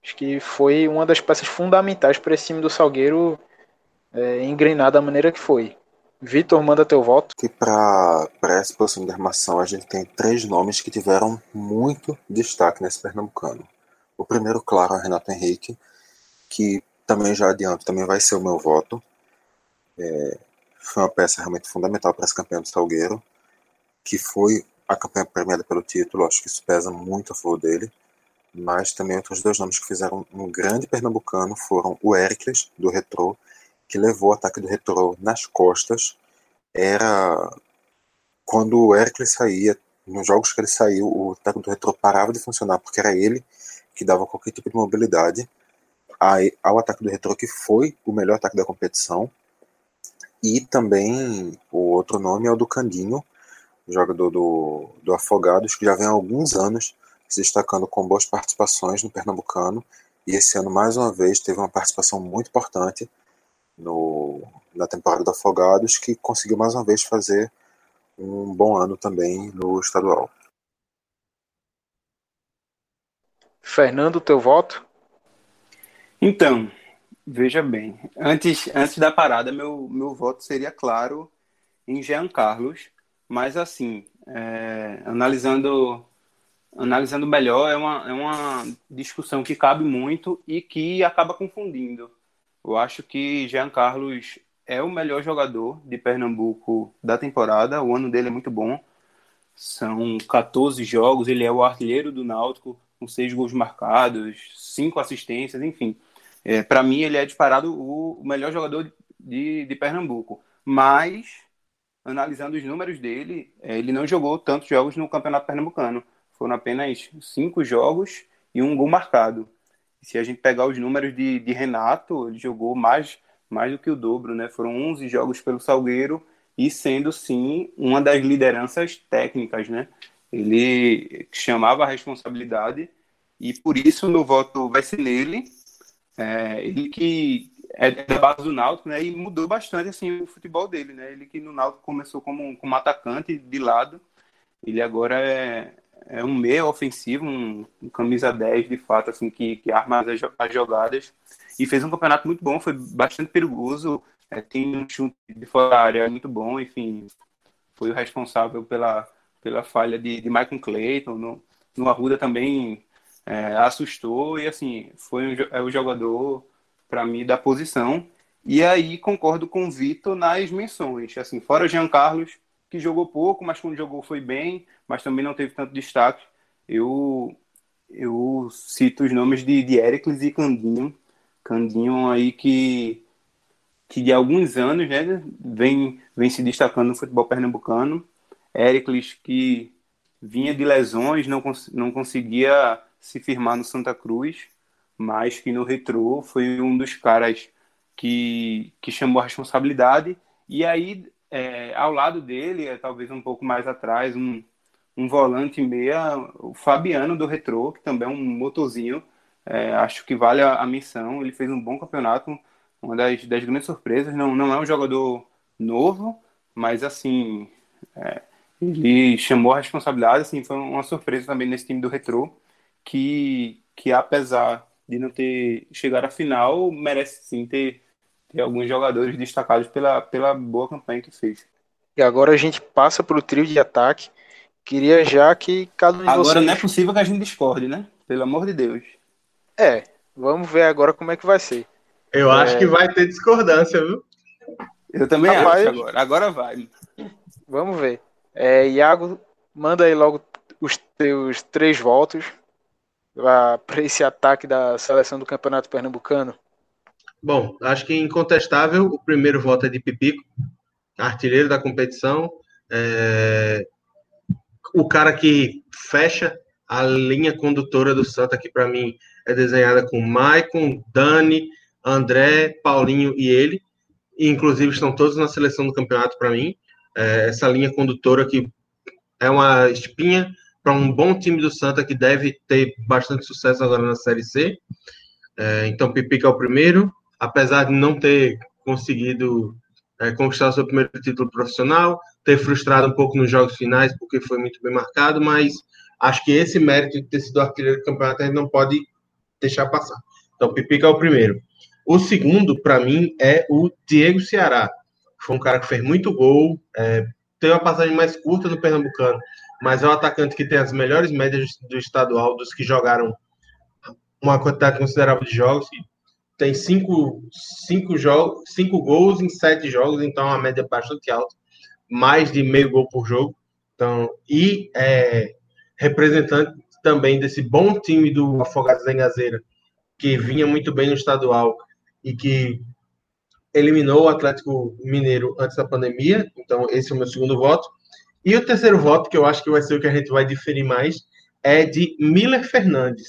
Acho que foi uma das peças fundamentais para esse time do Salgueiro é, engrenar da maneira que foi. Vitor, manda teu voto. Que para essa posição de armação a gente tem três nomes que tiveram muito destaque nesse Pernambucano. O primeiro, claro, é o Renato Henrique, que também já adianto, também vai ser o meu voto. É, foi uma peça realmente fundamental para esse campeão do Salgueiro, que foi a campanha premiada pelo título, acho que isso pesa muito a favor dele mas também outros dois nomes que fizeram um grande pernambucano foram o Ericles, do Retrô, que levou o ataque do Retrô nas costas. Era quando o Ericles saía, nos jogos que ele saiu, o ataque do Retrô parava de funcionar, porque era ele que dava qualquer tipo de mobilidade ao ataque do Retrô, que foi o melhor ataque da competição. E também o outro nome é o do Candinho, jogador do, do Afogados, que já vem há alguns anos se destacando com boas participações no Pernambucano, e esse ano, mais uma vez, teve uma participação muito importante no, na temporada do Afogados, que conseguiu mais uma vez fazer um bom ano também no estadual. Fernando, teu voto? Então, veja bem, antes, antes da parada, meu, meu voto seria claro em Jean Carlos, mas assim, é, analisando analisando melhor, é uma, é uma discussão que cabe muito e que acaba confundindo. Eu acho que Jean Carlos é o melhor jogador de Pernambuco da temporada, o ano dele é muito bom. São 14 jogos, ele é o artilheiro do Náutico, com seis gols marcados, cinco assistências, enfim. É, Para mim, ele é disparado o, melhor jogador de, de Pernambuco. Mas, analisando os números dele, é, ele não jogou tantos jogos no Campeonato Pernambucano. Foram apenas cinco jogos e um gol marcado. Se a gente pegar os números de, de Renato, ele jogou mais, mais do que o dobro, né? Foram 11 jogos pelo Salgueiro e sendo, sim, uma das lideranças técnicas, né? Ele chamava a responsabilidade e por isso meu voto vai ser nele. É, ele que é da base do Náutico, né? E mudou bastante assim o futebol dele, né? Ele que no Náutico começou como, como atacante de lado, ele agora é, é um meio ofensivo, um, um, camisa 10 de fato, assim, que, que arma as, as, jogadas. E fez um campeonato muito bom, foi bastante perigoso. É, tem um chute de fora da área muito bom, enfim. Foi o responsável pela, pela falha de, de Michael Clayton. No, no Arruda também é, assustou e, assim, foi um, é o jogador, para mim, da posição. E aí concordo com o Vitor nas menções. Assim, fora Jean Carlos, que jogou pouco, mas quando jogou foi bem, mas também não teve tanto destaque. Eu, eu cito os nomes de, de Ericles e Candinho. Candinho aí que, que de alguns anos né, vem, vem se destacando no futebol pernambucano. Ericles que vinha de lesões, não, cons não conseguia se firmar no Santa Cruz, mas que no retrô foi um dos caras que, que chamou a responsabilidade. E aí é, ao lado dele, é, talvez um pouco mais atrás, um, um volante meia, o Fabiano do Retrô, que também é um motorzinho. É, acho que vale a, a, missão. Ele fez um bom campeonato, uma das, das grandes surpresas. Não, não é um jogador novo, mas assim, é, ele chamou a responsabilidade. Assim, foi uma surpresa também nesse time do Retrô, que, que apesar de não ter chegado à final, merece sim ter e alguns jogadores destacados pela, pela boa campanha que fez. E agora a gente passa para o trio de ataque. Queria já que cada um de agora vocês... não é possível que a gente discorde, né? Pelo amor de Deus. É, vamos ver agora como é que vai ser. Eu é... acho que vai ter discordância, viu? Eu também Rapaz, acho agora. Agora vai. Vamos ver. É, Iago, manda aí logo os teus três votos para esse ataque da seleção do Campeonato Pernambucano. Bom, acho que incontestável o primeiro voto é de Pipico, artilheiro da competição. É... O cara que fecha a linha condutora do Santa, que para mim é desenhada com Maicon, Dani, André, Paulinho e ele. E, inclusive estão todos na seleção do campeonato para mim. É, essa linha condutora que é uma espinha para um bom time do Santa que deve ter bastante sucesso agora na Série C. É, então, Pipica é o primeiro apesar de não ter conseguido é, conquistar seu primeiro título profissional, ter frustrado um pouco nos jogos finais, porque foi muito bem marcado, mas acho que esse mérito de ter sido artilheiro do campeonato a gente não pode deixar passar. Então, Pipica é o primeiro. O segundo, para mim, é o Diego Ceará. Foi um cara que fez muito gol, é, tem uma passagem mais curta no Pernambucano, mas é um atacante que tem as melhores médias do estadual, dos que jogaram uma quantidade considerável de jogos, tem cinco, cinco, jogos, cinco gols em sete jogos, então é uma média bastante alta, mais de meio gol por jogo. Então, e é, representante também desse bom time do Afogados da Engazeira, que vinha muito bem no estadual e que eliminou o Atlético Mineiro antes da pandemia. Então, esse é o meu segundo voto. E o terceiro voto, que eu acho que vai ser o que a gente vai diferir mais, é de Miller Fernandes,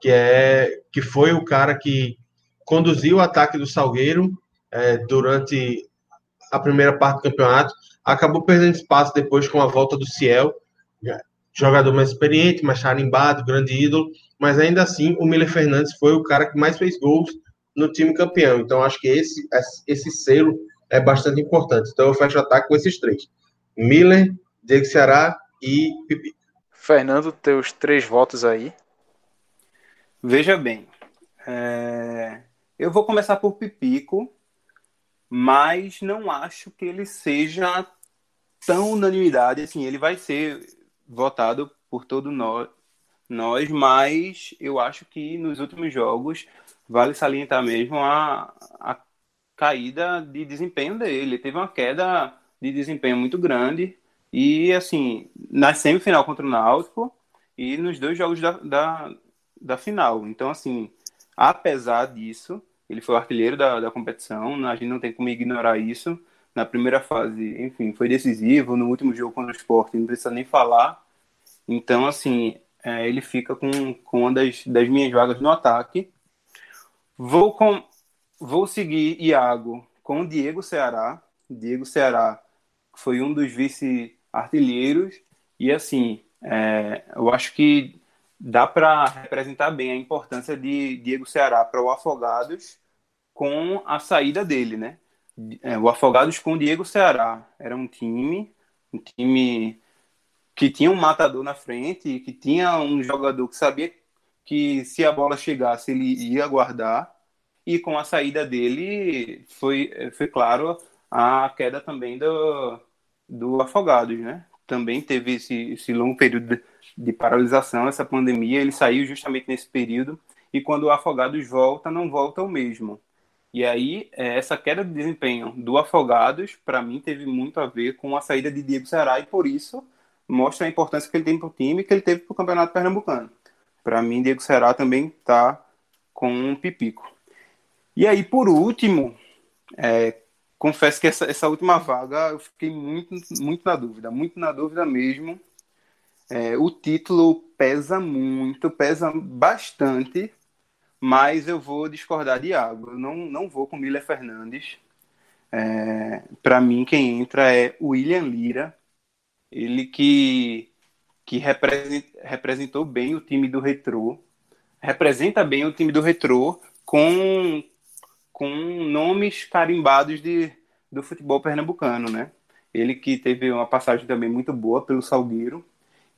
que é que foi o cara que conduziu o ataque do Salgueiro é, durante a primeira parte do campeonato, acabou perdendo espaço depois com a volta do Ciel, jogador mais experiente, mais tarimbado, grande ídolo, mas ainda assim o Miller Fernandes foi o cara que mais fez gols no time campeão. Então acho que esse, esse selo é bastante importante. Então eu fecho o ataque com esses três: Miller, Diego Ceará e Pipi. Fernando, teus três votos aí. Veja bem, é... eu vou começar por Pipico, mas não acho que ele seja tão unanimidade assim. Ele vai ser votado por todo nós, nós, mas eu acho que nos últimos jogos vale salientar mesmo a, a caída de desempenho dele. Teve uma queda de desempenho muito grande e assim na semifinal contra o Náutico e nos dois jogos da, da, da final. Então assim, apesar disso, ele foi o artilheiro da, da competição. A gente não tem como ignorar isso. Na primeira fase, enfim, foi decisivo. No último jogo contra o Sport, não precisa nem falar. Então, assim, é, ele fica com, com uma das, das minhas vagas no ataque. Vou, com, vou seguir Iago com o Diego Ceará. Diego Ceará foi um dos vice-artilheiros. E, assim, é, eu acho que dá para representar bem a importância de Diego Ceará para o Afogados com a saída dele, né? É, o Afogados com o Diego Ceará era um time, um time que tinha um matador na frente, que tinha um jogador que sabia que se a bola chegasse ele ia guardar, e com a saída dele foi, foi claro a queda também do, do Afogados, né? Também teve esse, esse longo período de, paralisação, essa pandemia, ele saiu justamente nesse período, e quando o Afogados volta, não volta o mesmo. E aí, é, essa queda de desempenho do Afogados, para mim, teve muito a ver com a saída de Diego Ceará, e por isso mostra a importância que ele tem para o time e que ele teve para o Campeonato Pernambucano. Para mim, Diego Será também está com um pipico. E aí, por último, é, confesso que essa, essa, última vaga eu fiquei muito, muito na dúvida, muito na dúvida mesmo. É, o título pesa muito, pesa bastante, mas eu vou discordar de Iago. Eu não, não vou com Miller Fernandes. É, Para mim, quem entra é William Lira ele que, que representou bem o time do Retrô, representa bem o time do Retrô com, com nomes carimbados de, do futebol pernambucano, né? Ele que teve uma passagem também muito boa pelo Salgueiro,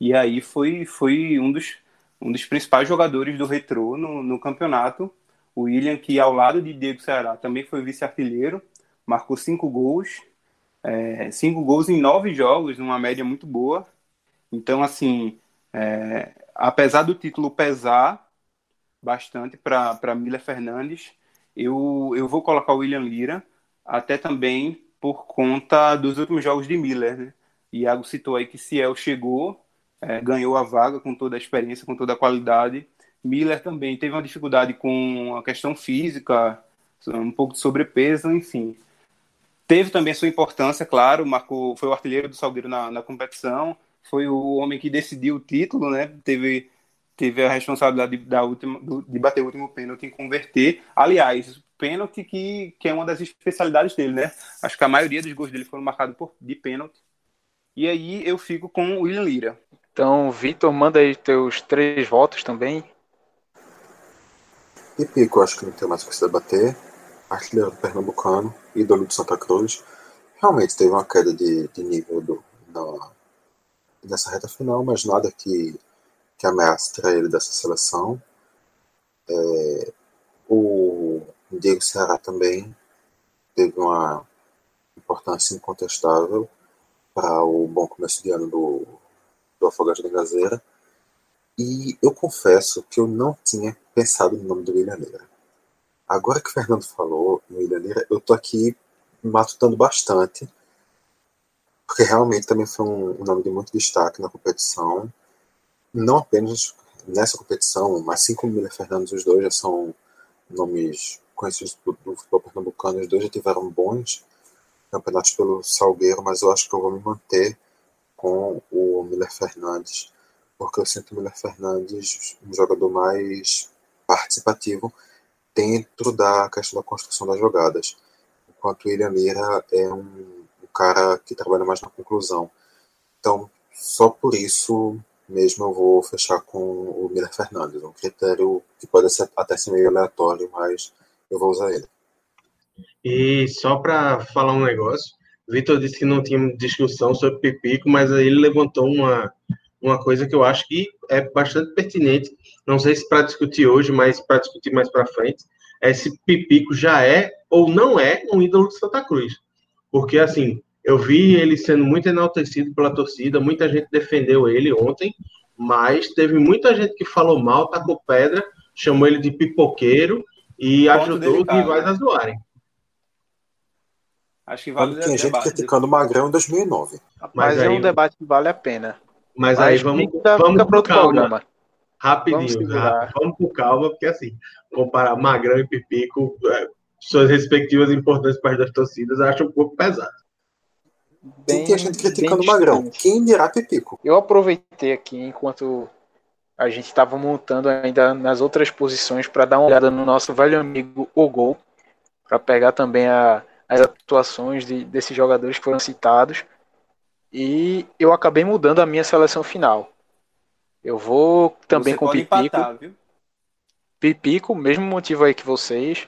e aí foi, foi um, dos, um dos principais jogadores do Retrô no, no campeonato. O William, que ao lado de Diego Ceará também foi vice-artilheiro, marcou cinco gols é, cinco gols em nove jogos, numa média muito boa. Então, assim, é, apesar do título pesar bastante para Miller Fernandes, eu, eu vou colocar o William Lira, até também por conta dos últimos jogos de Miller. Né? Iago citou aí que Ciel chegou, é, ganhou a vaga com toda a experiência, com toda a qualidade. Miller também teve uma dificuldade com a questão física, um pouco de sobrepeso, enfim. Teve também sua importância, claro, marcou, foi o artilheiro do Salgueiro na, na competição, foi o homem que decidiu o título, né? Teve, teve a responsabilidade de, da última, de bater o último pênalti e converter. Aliás, pênalti que, que é uma das especialidades dele, né? Acho que a maioria dos gols dele foram marcados por, de pênalti. E aí eu fico com o William Lira. Então, Vitor, manda aí teus três votos também. E Pico, acho que não tem mais o que se debater artilheiro do Pernambucano, ídolo de Santa Cruz, realmente teve uma queda de, de nível do, na, nessa reta final, mas nada que, que tirar ele dessa seleção. É, o Diego Ceará também teve uma importância incontestável para o bom começo de ano do, do Afogados da Gazeira. E eu confesso que eu não tinha pensado no nome do William Negra. Agora que o Fernando falou no Ilhaneira, eu tô aqui matutando bastante, porque realmente também foi um nome de muito destaque na competição. Não apenas nessa competição, mas assim como Miller Fernandes, os dois já são nomes conhecidos do, do futebol pernambucano, os dois já tiveram bons campeonatos pelo Salgueiro, mas eu acho que eu vou me manter com o Miller Fernandes, porque eu sinto o Miller Fernandes um jogador mais participativo dentro da questão da construção das jogadas. Enquanto o William Lira é um, um cara que trabalha mais na conclusão. Então, só por isso mesmo eu vou fechar com o Miller Fernandes, um critério que pode ser até ser meio aleatório, mas eu vou usar ele. E só para falar um negócio, Vitor disse que não tinha discussão sobre Pipico, mas aí ele levantou uma, uma coisa que eu acho que é bastante pertinente, não sei se para discutir hoje, mas para discutir mais para frente, é se Pipico já é ou não é um ídolo de Santa Cruz. Porque, assim, eu vi ele sendo muito enaltecido pela torcida, muita gente defendeu ele ontem, mas teve muita gente que falou mal, tacou pedra, chamou ele de pipoqueiro e Ponto ajudou delicado, os rivais né? a zoarem. Acho que vale Tem gente criticando o Magrão em 2009. Mas, mas é um debate que vale a pena. Mas, mas aí vamos, fica, vamos fica calma. Programa. Rapidinho, vamos, vamos com calma, porque assim, comparar Magrão e Pipico, é, suas respectivas importâncias para as torcidas, acho um pouco pesado. Bem, Tem gente criticando o Magrão. Quem dirá Pipico? Eu aproveitei aqui enquanto a gente estava montando ainda nas outras posições para dar uma olhada no nosso velho amigo O Gol, para pegar também a, as atuações de, desses jogadores que foram citados. E eu acabei mudando a minha seleção final. Eu vou também Você com Pipico. Empatar, Pipico, mesmo motivo aí que vocês.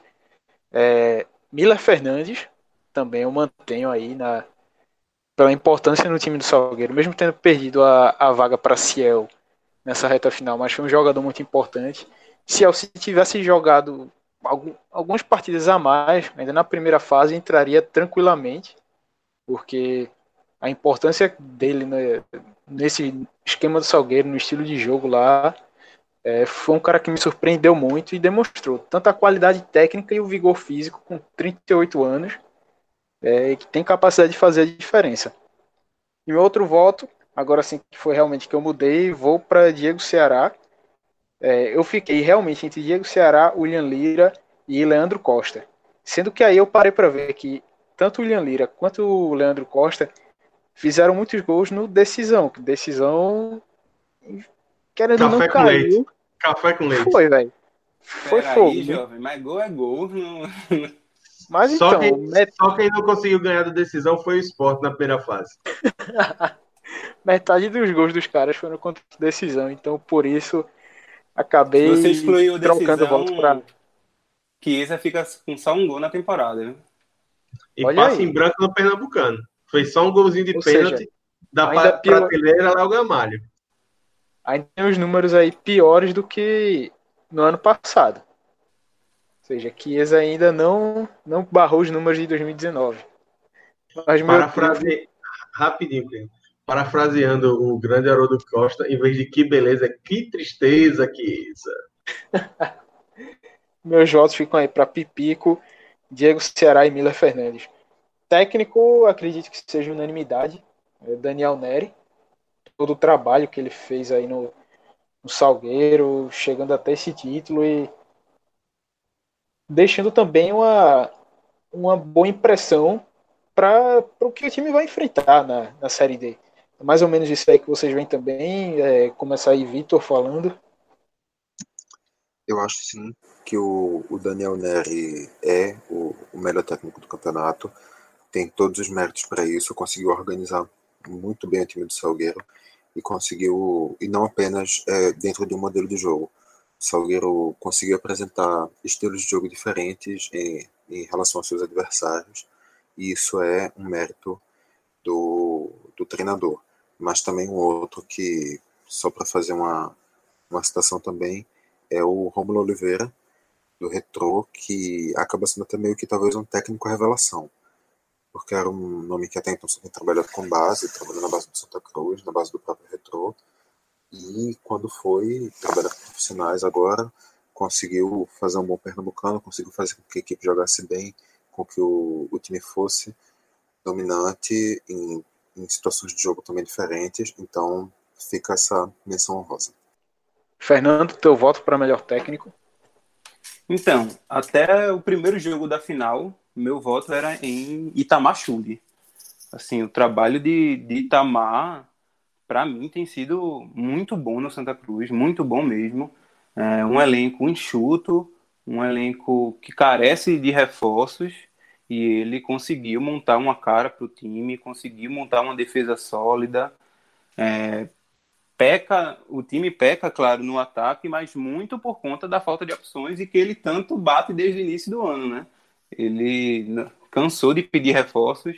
É, Miller Fernandes, também eu mantenho aí na, pela importância no time do Salgueiro, mesmo tendo perdido a, a vaga para Ciel nessa reta final, mas foi um jogador muito importante. Ciel, se tivesse jogado algum, algumas partidas a mais, ainda na primeira fase, entraria tranquilamente, porque a importância dele né, nesse esquema do Salgueiro, no estilo de jogo lá, é, foi um cara que me surpreendeu muito e demonstrou tanto a qualidade técnica e o vigor físico com 38 anos é, que tem capacidade de fazer a diferença. E meu outro voto, agora sim que foi realmente que eu mudei, vou para Diego Ceará. É, eu fiquei realmente entre Diego Ceará, William Lira e Leandro Costa. Sendo que aí eu parei para ver que tanto o William Lira quanto o Leandro Costa fizeram muitos gols no decisão. Decisão. Querendo Café não caiu. Leite. Café com leite. Foi, velho. Foi Pera fogo. Aí, jovem, mas gol é gol. Não... Mas só então. Quem, met... Só quem não conseguiu ganhar da decisão foi o esporte na primeira fase. Metade dos gols dos caras foram contra decisão, então por isso acabei Você excluiu trocando decisão, voto pra. Chiesa fica com só um gol na temporada, viu? E Olha passa aí. em branco no Pernambucano. Foi só um golzinho de Ou pênalti seja, da prateleira lá o Gamalho. Ainda tem os números aí piores do que no ano passado seja, Chiesa ainda não, não barrou os números de 2019. Mas Parafrase... Rapidinho, Parafraseando o grande Haroldo Costa, em vez de que beleza, que tristeza, Chiesa. Meus votos ficam aí para Pipico, Diego Ceará e Miller Fernandes. Técnico, acredito que seja unanimidade. É Daniel Neri. Todo o trabalho que ele fez aí no, no Salgueiro, chegando até esse título e deixando também uma, uma boa impressão para o que o time vai enfrentar na, na Série D. É mais ou menos isso aí que vocês veem também, é, começar aí Vitor falando. Eu acho sim que o, o Daniel Neri é o, o melhor técnico do campeonato, tem todos os méritos para isso, conseguiu organizar muito bem o time do Salgueiro e conseguiu, e não apenas é, dentro de um modelo de jogo, Salgueiro conseguiu apresentar estilos de jogo diferentes em, em relação aos seus adversários, e isso é um mérito do, do treinador. Mas também um outro que, só para fazer uma, uma citação também, é o Romulo Oliveira, do Retro, que acaba sendo até meio que talvez um técnico revelação, porque era um nome que até então só tinha trabalhado com base, trabalhando na base do Santa Cruz, na base do próprio Retro, e quando foi trabalhar com profissionais agora, conseguiu fazer um bom pernambucano, conseguiu fazer com que a equipe jogasse bem, com que o, o time fosse dominante em, em situações de jogo também diferentes. Então fica essa menção honrosa. Fernando, teu voto para melhor técnico? Então, até o primeiro jogo da final, meu voto era em Itamar Chumbi. Assim, o trabalho de, de Itamar para mim tem sido muito bom no Santa Cruz, muito bom mesmo. É um elenco enxuto, um elenco que carece de reforços e ele conseguiu montar uma cara para o time, conseguiu montar uma defesa sólida. É, peca, o time peca, claro, no ataque, mas muito por conta da falta de opções e que ele tanto bate desde o início do ano, né? Ele cansou de pedir reforços,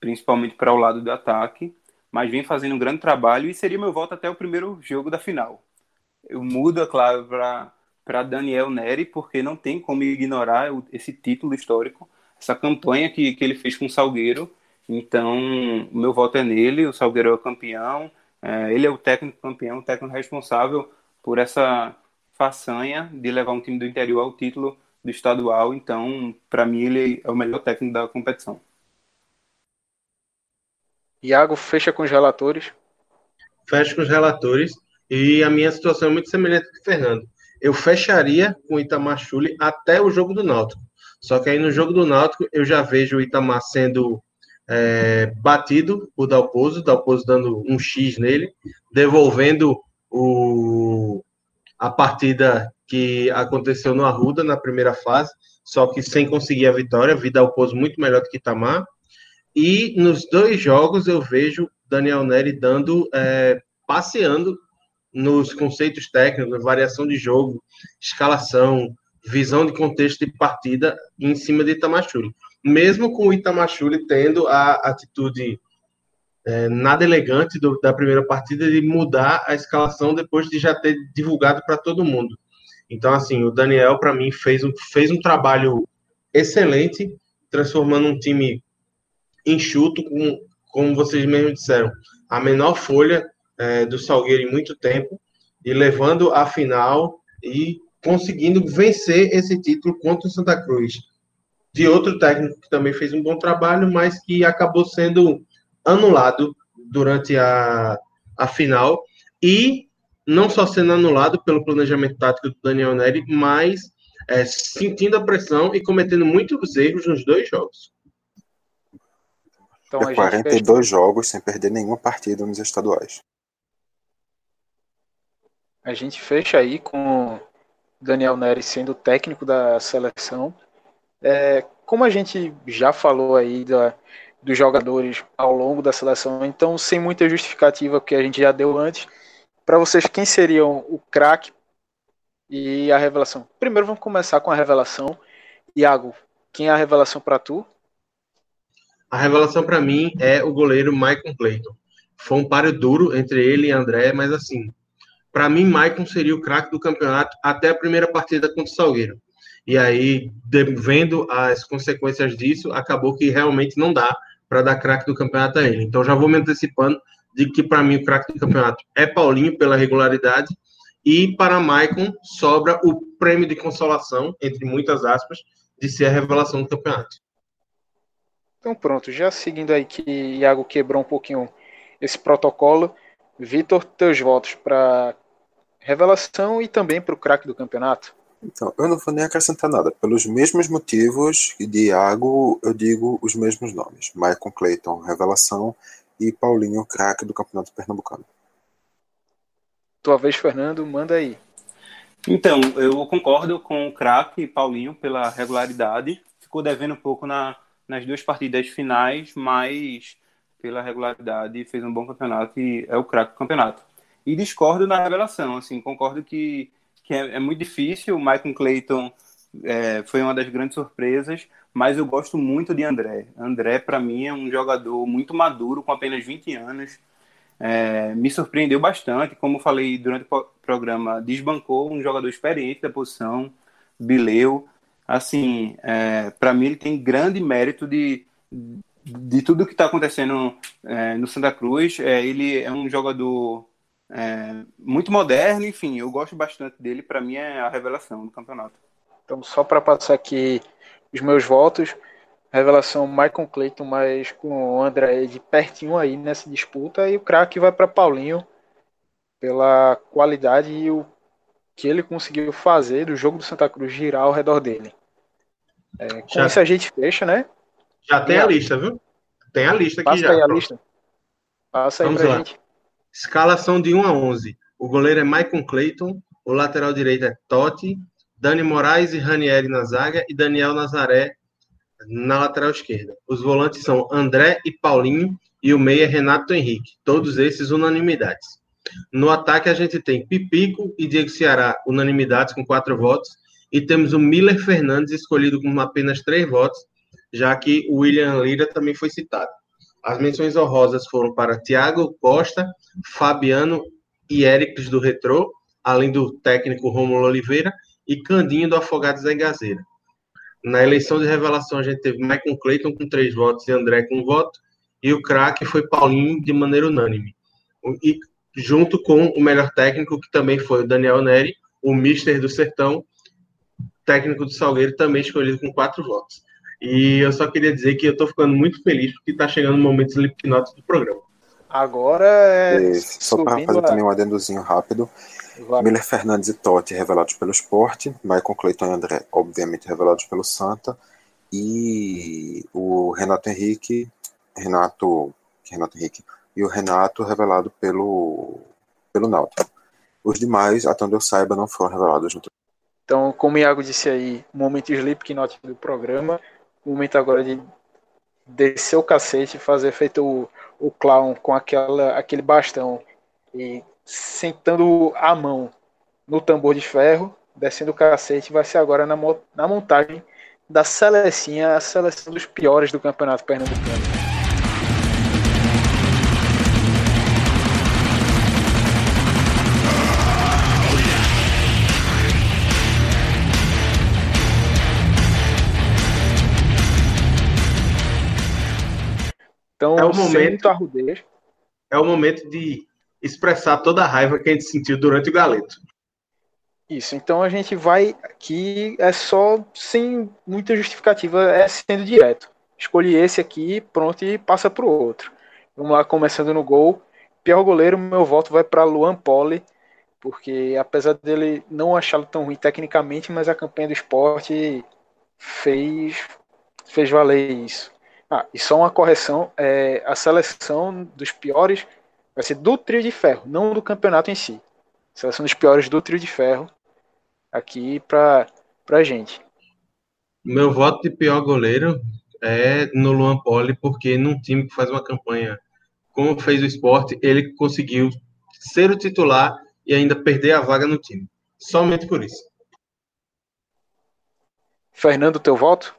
principalmente para o lado do ataque mas vem fazendo um grande trabalho e seria meu voto até o primeiro jogo da final. Eu mudo, é claro, para Daniel Neri, porque não tem como ignorar esse título histórico, essa campanha que, que ele fez com o Salgueiro. Então, o meu voto é nele, o Salgueiro é o campeão, é, ele é o técnico campeão, o técnico responsável por essa façanha de levar um time do interior ao título do estadual. Então, para mim, ele é o melhor técnico da competição. Iago, fecha com os relatores. Fecha com os relatores. E a minha situação é muito semelhante com o Fernando. Eu fecharia com o Itamar Chuli até o jogo do Náutico. Só que aí no jogo do Náutico eu já vejo o Itamar sendo é, batido por Dalpozo, Dalpozo dando um X nele, devolvendo o, a partida que aconteceu no Arruda na primeira fase, só que sem conseguir a vitória, Vidalpozo muito melhor do que Itamar. E nos dois jogos eu vejo Daniel Neri dando, é, passeando nos conceitos técnicos, variação de jogo, escalação, visão de contexto de partida em cima de Itamachule. Mesmo com o Itamachule tendo a atitude é, nada elegante do, da primeira partida de mudar a escalação depois de já ter divulgado para todo mundo. Então, assim, o Daniel, para mim, fez um, fez um trabalho excelente, transformando um time enxuto, com, como vocês mesmos disseram, a menor folha é, do Salgueiro em muito tempo, e levando a final e conseguindo vencer esse título contra o Santa Cruz. De outro técnico que também fez um bom trabalho, mas que acabou sendo anulado durante a, a final. E não só sendo anulado pelo planejamento tático do Daniel Neri, mas é, sentindo a pressão e cometendo muitos erros nos dois jogos. Então, 42 jogos sem perder nenhuma partida nos estaduais. A gente fecha aí com Daniel Neri sendo técnico da seleção. É, como a gente já falou aí da, dos jogadores ao longo da seleção, então sem muita justificativa que a gente já deu antes, para vocês quem seriam o craque e a revelação? Primeiro vamos começar com a revelação. Iago, quem é a revelação para tu? A revelação para mim é o goleiro Michael Clayton. Foi um páreo duro entre ele e André, mas assim, para mim, Maicon seria o craque do campeonato até a primeira partida contra o Salgueiro. E aí, vendo as consequências disso, acabou que realmente não dá para dar craque do campeonato a ele. Então, já vou me antecipando de que, para mim, o craque do campeonato é Paulinho, pela regularidade, e para Maicon sobra o prêmio de consolação, entre muitas aspas, de ser a revelação do campeonato. Então, pronto, já seguindo aí que Iago quebrou um pouquinho esse protocolo, Vitor, teus votos para revelação e também para o craque do campeonato? Então, eu não vou nem acrescentar nada. Pelos mesmos motivos de Iago, eu digo os mesmos nomes. Michael Clayton, revelação, e Paulinho, craque do campeonato pernambucano. Tua vez, Fernando, manda aí. Então, eu concordo com o craque Paulinho pela regularidade. Ficou devendo um pouco na, nas duas partidas finais, mas pela regularidade fez um bom campeonato e é o craque do campeonato. E discordo na revelação, assim, concordo que, que é, é muito difícil. O Michael Clayton é, foi uma das grandes surpresas, mas eu gosto muito de André. André, para mim, é um jogador muito maduro, com apenas 20 anos. É, me surpreendeu bastante, como falei durante o programa, desbancou um jogador experiente da posição, Bileu. Assim, é, para mim, ele tem grande mérito de, de tudo que está acontecendo é, no Santa Cruz. É, ele é um jogador é, muito moderno, enfim, eu gosto bastante dele. Para mim é a revelação do campeonato. Então, só para passar aqui os meus votos, revelação Michael Clayton, mas com o André de pertinho aí nessa disputa, e o craque vai para Paulinho pela qualidade e o que ele conseguiu fazer do jogo do Santa Cruz girar ao redor dele. É, com Já. isso a gente fecha, né? Já tem a lista, viu? Tem a lista aqui Passa já. Aí a lista. Passa aí Vamos pra lá. gente. Escalação de 1 a 11. O goleiro é Maicon Clayton, o lateral direito é Totti, Dani Moraes e Ranieri na zaga e Daniel Nazaré na lateral esquerda. Os volantes são André e Paulinho e o meia é Renato Henrique. Todos esses unanimidades. No ataque a gente tem Pipico e Diego Ceará, unanimidades com quatro votos. E temos o Miller Fernandes escolhido com apenas três votos já que o William Lira também foi citado. As menções honrosas foram para Thiago Costa, Fabiano e Éricles do Retrô, além do técnico Romulo Oliveira e Candinho do Afogados da Gazeira. Na eleição de revelação, a gente teve Michael Clayton com três votos e André com um voto, e o craque foi Paulinho de maneira unânime. E junto com o melhor técnico, que também foi o Daniel Neri, o Mister do Sertão, técnico do Salgueiro, também escolhido com quatro votos. E eu só queria dizer que eu estou ficando muito feliz porque está chegando o momento dos Slipknot do programa. Agora é. só para fazer a... também um adendozinho rápido. Vai. Miller Fernandes e Totti revelados pelo Esporte, Michael Clayton e André, obviamente, revelados pelo Santa, e o Renato Henrique, Renato, Renato Henrique, e o Renato revelado pelo, pelo Náutico. Os demais, até onde eu saiba, não foram revelados no Então, como o Iago disse aí, momento Slipknot do programa, momento agora de descer o cacete, fazer feito o, o clown com aquela, aquele bastão e sentando a mão no tambor de ferro, descendo o cacete, vai ser agora na, na montagem da Selecinha, a seleção dos piores do Campeonato Pernambucano. Então, é o momento, arrudez. É o momento de expressar toda a raiva que a gente sentiu durante o galeto. Isso, então a gente vai aqui, é só sem muita justificativa, é sendo direto. Escolhi esse aqui, pronto, e passa para o outro. Vamos lá, começando no gol. Pior goleiro, meu voto vai para Luan Poli, porque apesar dele não achá-lo tão ruim tecnicamente, mas a campanha do esporte fez, fez valer isso. Ah, e só uma correção: é, a seleção dos piores vai ser do trio de ferro, não do campeonato em si. Seleção dos piores do trio de ferro aqui para a gente. Meu voto de pior goleiro é no Luan Poli, porque num time que faz uma campanha como fez o esporte, ele conseguiu ser o titular e ainda perder a vaga no time. Somente por isso. Fernando, teu voto?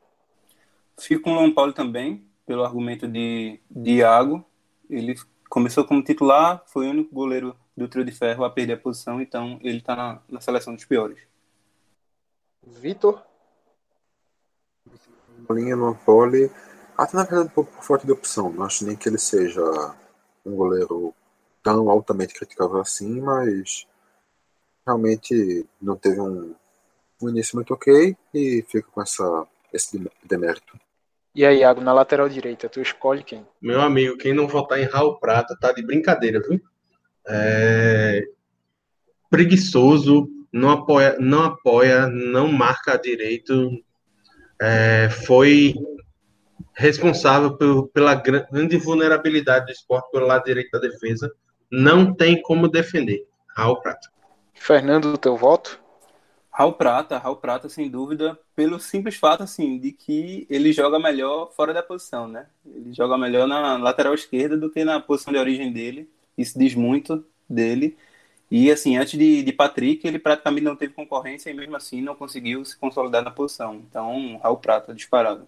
Fico com o Luan Paulo também, pelo argumento de, Iago. Ele começou como titular, foi o único goleiro do trio de ferro a perder a posição, então ele está na, na, seleção dos piores. Vitor? Linha no pole, até na verdade um pouco por falta de opção. Não acho nem que ele seja um goleiro tão altamente criticável assim, mas realmente não teve um, um início muito ok e fica com essa, esse demérito. E aí, Iago, na lateral direita, tu escolhe quem? Meu amigo, quem não votar em Raul Prata tá de brincadeira, viu? É... Preguiçoso, não apoia, não apoia, não marca direito. É... Foi responsável por, pela grande vulnerabilidade do esporte pelo lado direito da defesa. Não tem como defender. Raul Prata. Fernando, teu voto? Raul Prata, Raul Prata, sem dúvida, pelo simples fato, assim, de que ele joga melhor fora da posição, né? Ele joga melhor na lateral esquerda do que na posição de origem dele. Isso diz muito dele. E, assim, antes de, de Patrick, ele praticamente não teve concorrência e, mesmo assim, não conseguiu se consolidar na posição. Então, Raul Prata, disparado.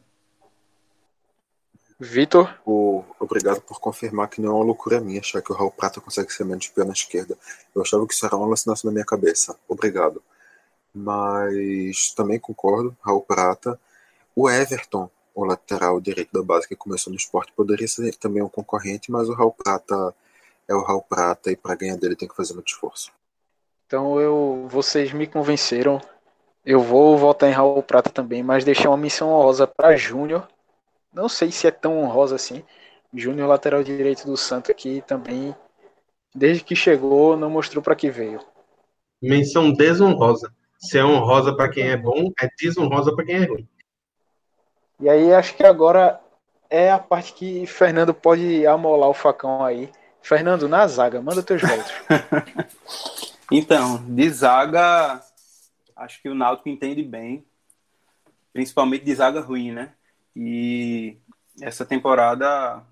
Vitor? Obrigado por confirmar que não é uma loucura minha achar que o Raul Prata consegue ser menos pior na esquerda. Eu achava que isso era uma alucinação na minha cabeça. Obrigado mas também concordo, Raul Prata. O Everton, o lateral direito da base que começou no esporte, poderia ser também um concorrente, mas o Raul Prata é o Raul Prata e para ganhar dele tem que fazer muito esforço. Então eu, vocês me convenceram. Eu vou votar em Raul Prata também, mas deixar uma missão honrosa para Júnior. Não sei se é tão honrosa assim. Júnior, lateral direito do Santo, aqui também, desde que chegou, não mostrou para que veio. Menção desonrosa. Se é honrosa para quem é bom, é desonrosa para quem é ruim. E aí acho que agora é a parte que Fernando pode amolar o facão aí. Fernando, na zaga, manda teus votos. então, de zaga, acho que o Náutico entende bem, principalmente de zaga ruim, né? E essa temporada,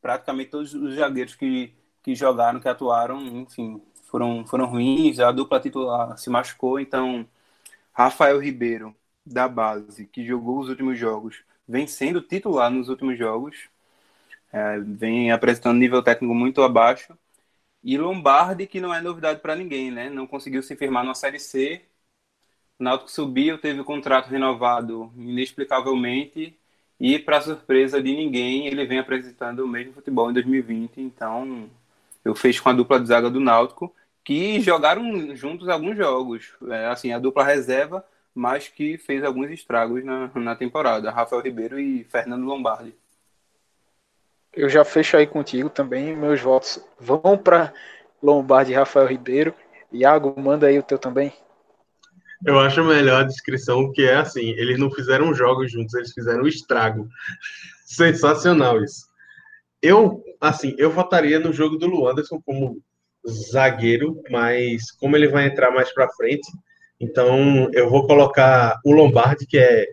praticamente todos os zagueiros que, que jogaram, que atuaram, enfim, foram, foram ruins, a dupla titular se machucou, então Rafael Ribeiro, da base, que jogou os últimos jogos, vem sendo titular nos últimos jogos, é, vem apresentando nível técnico muito abaixo. E Lombardi, que não é novidade para ninguém, né? Não conseguiu se firmar na Série C. O Náutico subiu, teve o contrato renovado inexplicavelmente e, para surpresa de ninguém, ele vem apresentando o mesmo futebol em 2020. Então, eu fecho com a dupla de zaga do Náutico, que jogaram juntos alguns jogos. É, assim, a dupla reserva, mas que fez alguns estragos na, na temporada. Rafael Ribeiro e Fernando Lombardi. Eu já fecho aí contigo também. Meus votos vão para Lombardi e Rafael Ribeiro. Iago, manda aí o teu também. Eu acho melhor a descrição que é assim: eles não fizeram jogos juntos, eles fizeram estrago. Sensacional isso. Eu, assim, eu votaria no jogo do Luanderson como zagueiro, mas como ele vai entrar mais para frente, então eu vou colocar o Lombardi, que é,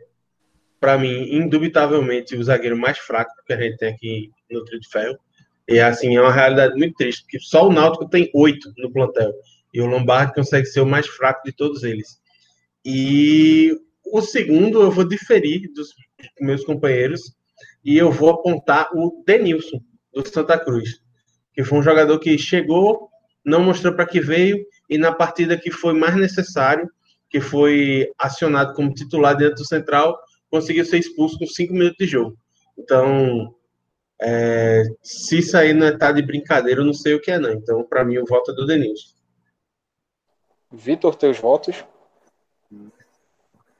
para mim, indubitavelmente o zagueiro mais fraco que a gente tem aqui no Trio de Ferro. E assim, é uma realidade muito triste, porque só o Náutico tem oito no plantel. E o Lombardi consegue ser o mais fraco de todos eles. E o segundo eu vou diferir dos meus companheiros e eu vou apontar o Denilson, do Santa Cruz, que foi um jogador que chegou, não mostrou para que veio, e na partida que foi mais necessário, que foi acionado como titular dentro do Central, conseguiu ser expulso com cinco minutos de jogo. Então, é, se isso aí não está de brincadeira, eu não sei o que é, não. Então, para mim, o voto é do Denilson. Vitor, teus votos?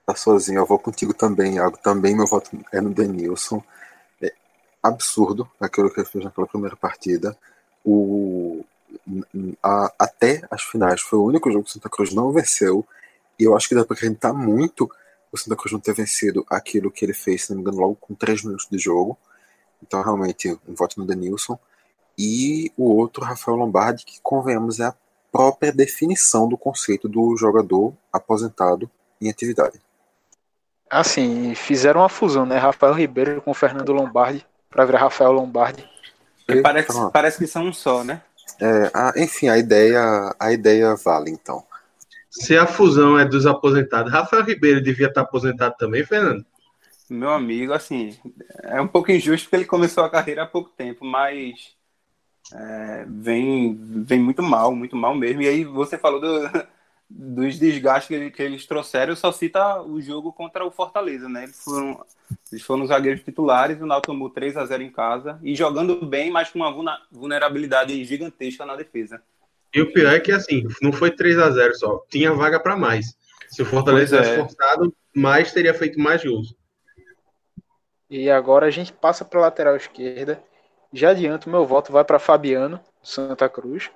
Tá sozinho, eu vou contigo também, Iago. Também meu voto é no Denilson. Absurdo aquilo que ele fez naquela primeira partida. O, a, até as finais foi o único jogo que o Santa Cruz não venceu. E eu acho que dá para acreditar muito o Santa Cruz não ter vencido aquilo que ele fez, se não me engano, logo com 3 minutos de jogo. Então, realmente, um voto no Denilson. E o outro, Rafael Lombardi, que, convenhamos, é a própria definição do conceito do jogador aposentado em atividade. Assim, fizeram uma fusão, né? Rafael Ribeiro com Fernando Lombardi para virar Rafael Lombardi. parece, parece que são um só, né? É, a, enfim, a ideia, a ideia vale, então. Se a fusão é dos aposentados, Rafael Ribeiro devia estar aposentado também, Fernando? Meu amigo, assim, é um pouco injusto porque ele começou a carreira há pouco tempo, mas é, vem, vem muito mal, muito mal mesmo. E aí você falou do, dos desgastes que, ele, que, eles trouxeram, só cita o jogo contra o Fortaleza, né? Eles foram, eles foram os zagueiros titulares, o Náutico tomou 3 a 0 em casa e jogando bem, mas com uma vulnerabilidade gigantesca na defesa. E o pior é que assim, não foi 3 a 0 só, tinha vaga para mais. Se o Fortaleza tivesse é. forçado, mais teria feito mais gols. E agora a gente passa para a lateral esquerda. Já adianto, meu voto vai para Fabiano, Santa Cruz.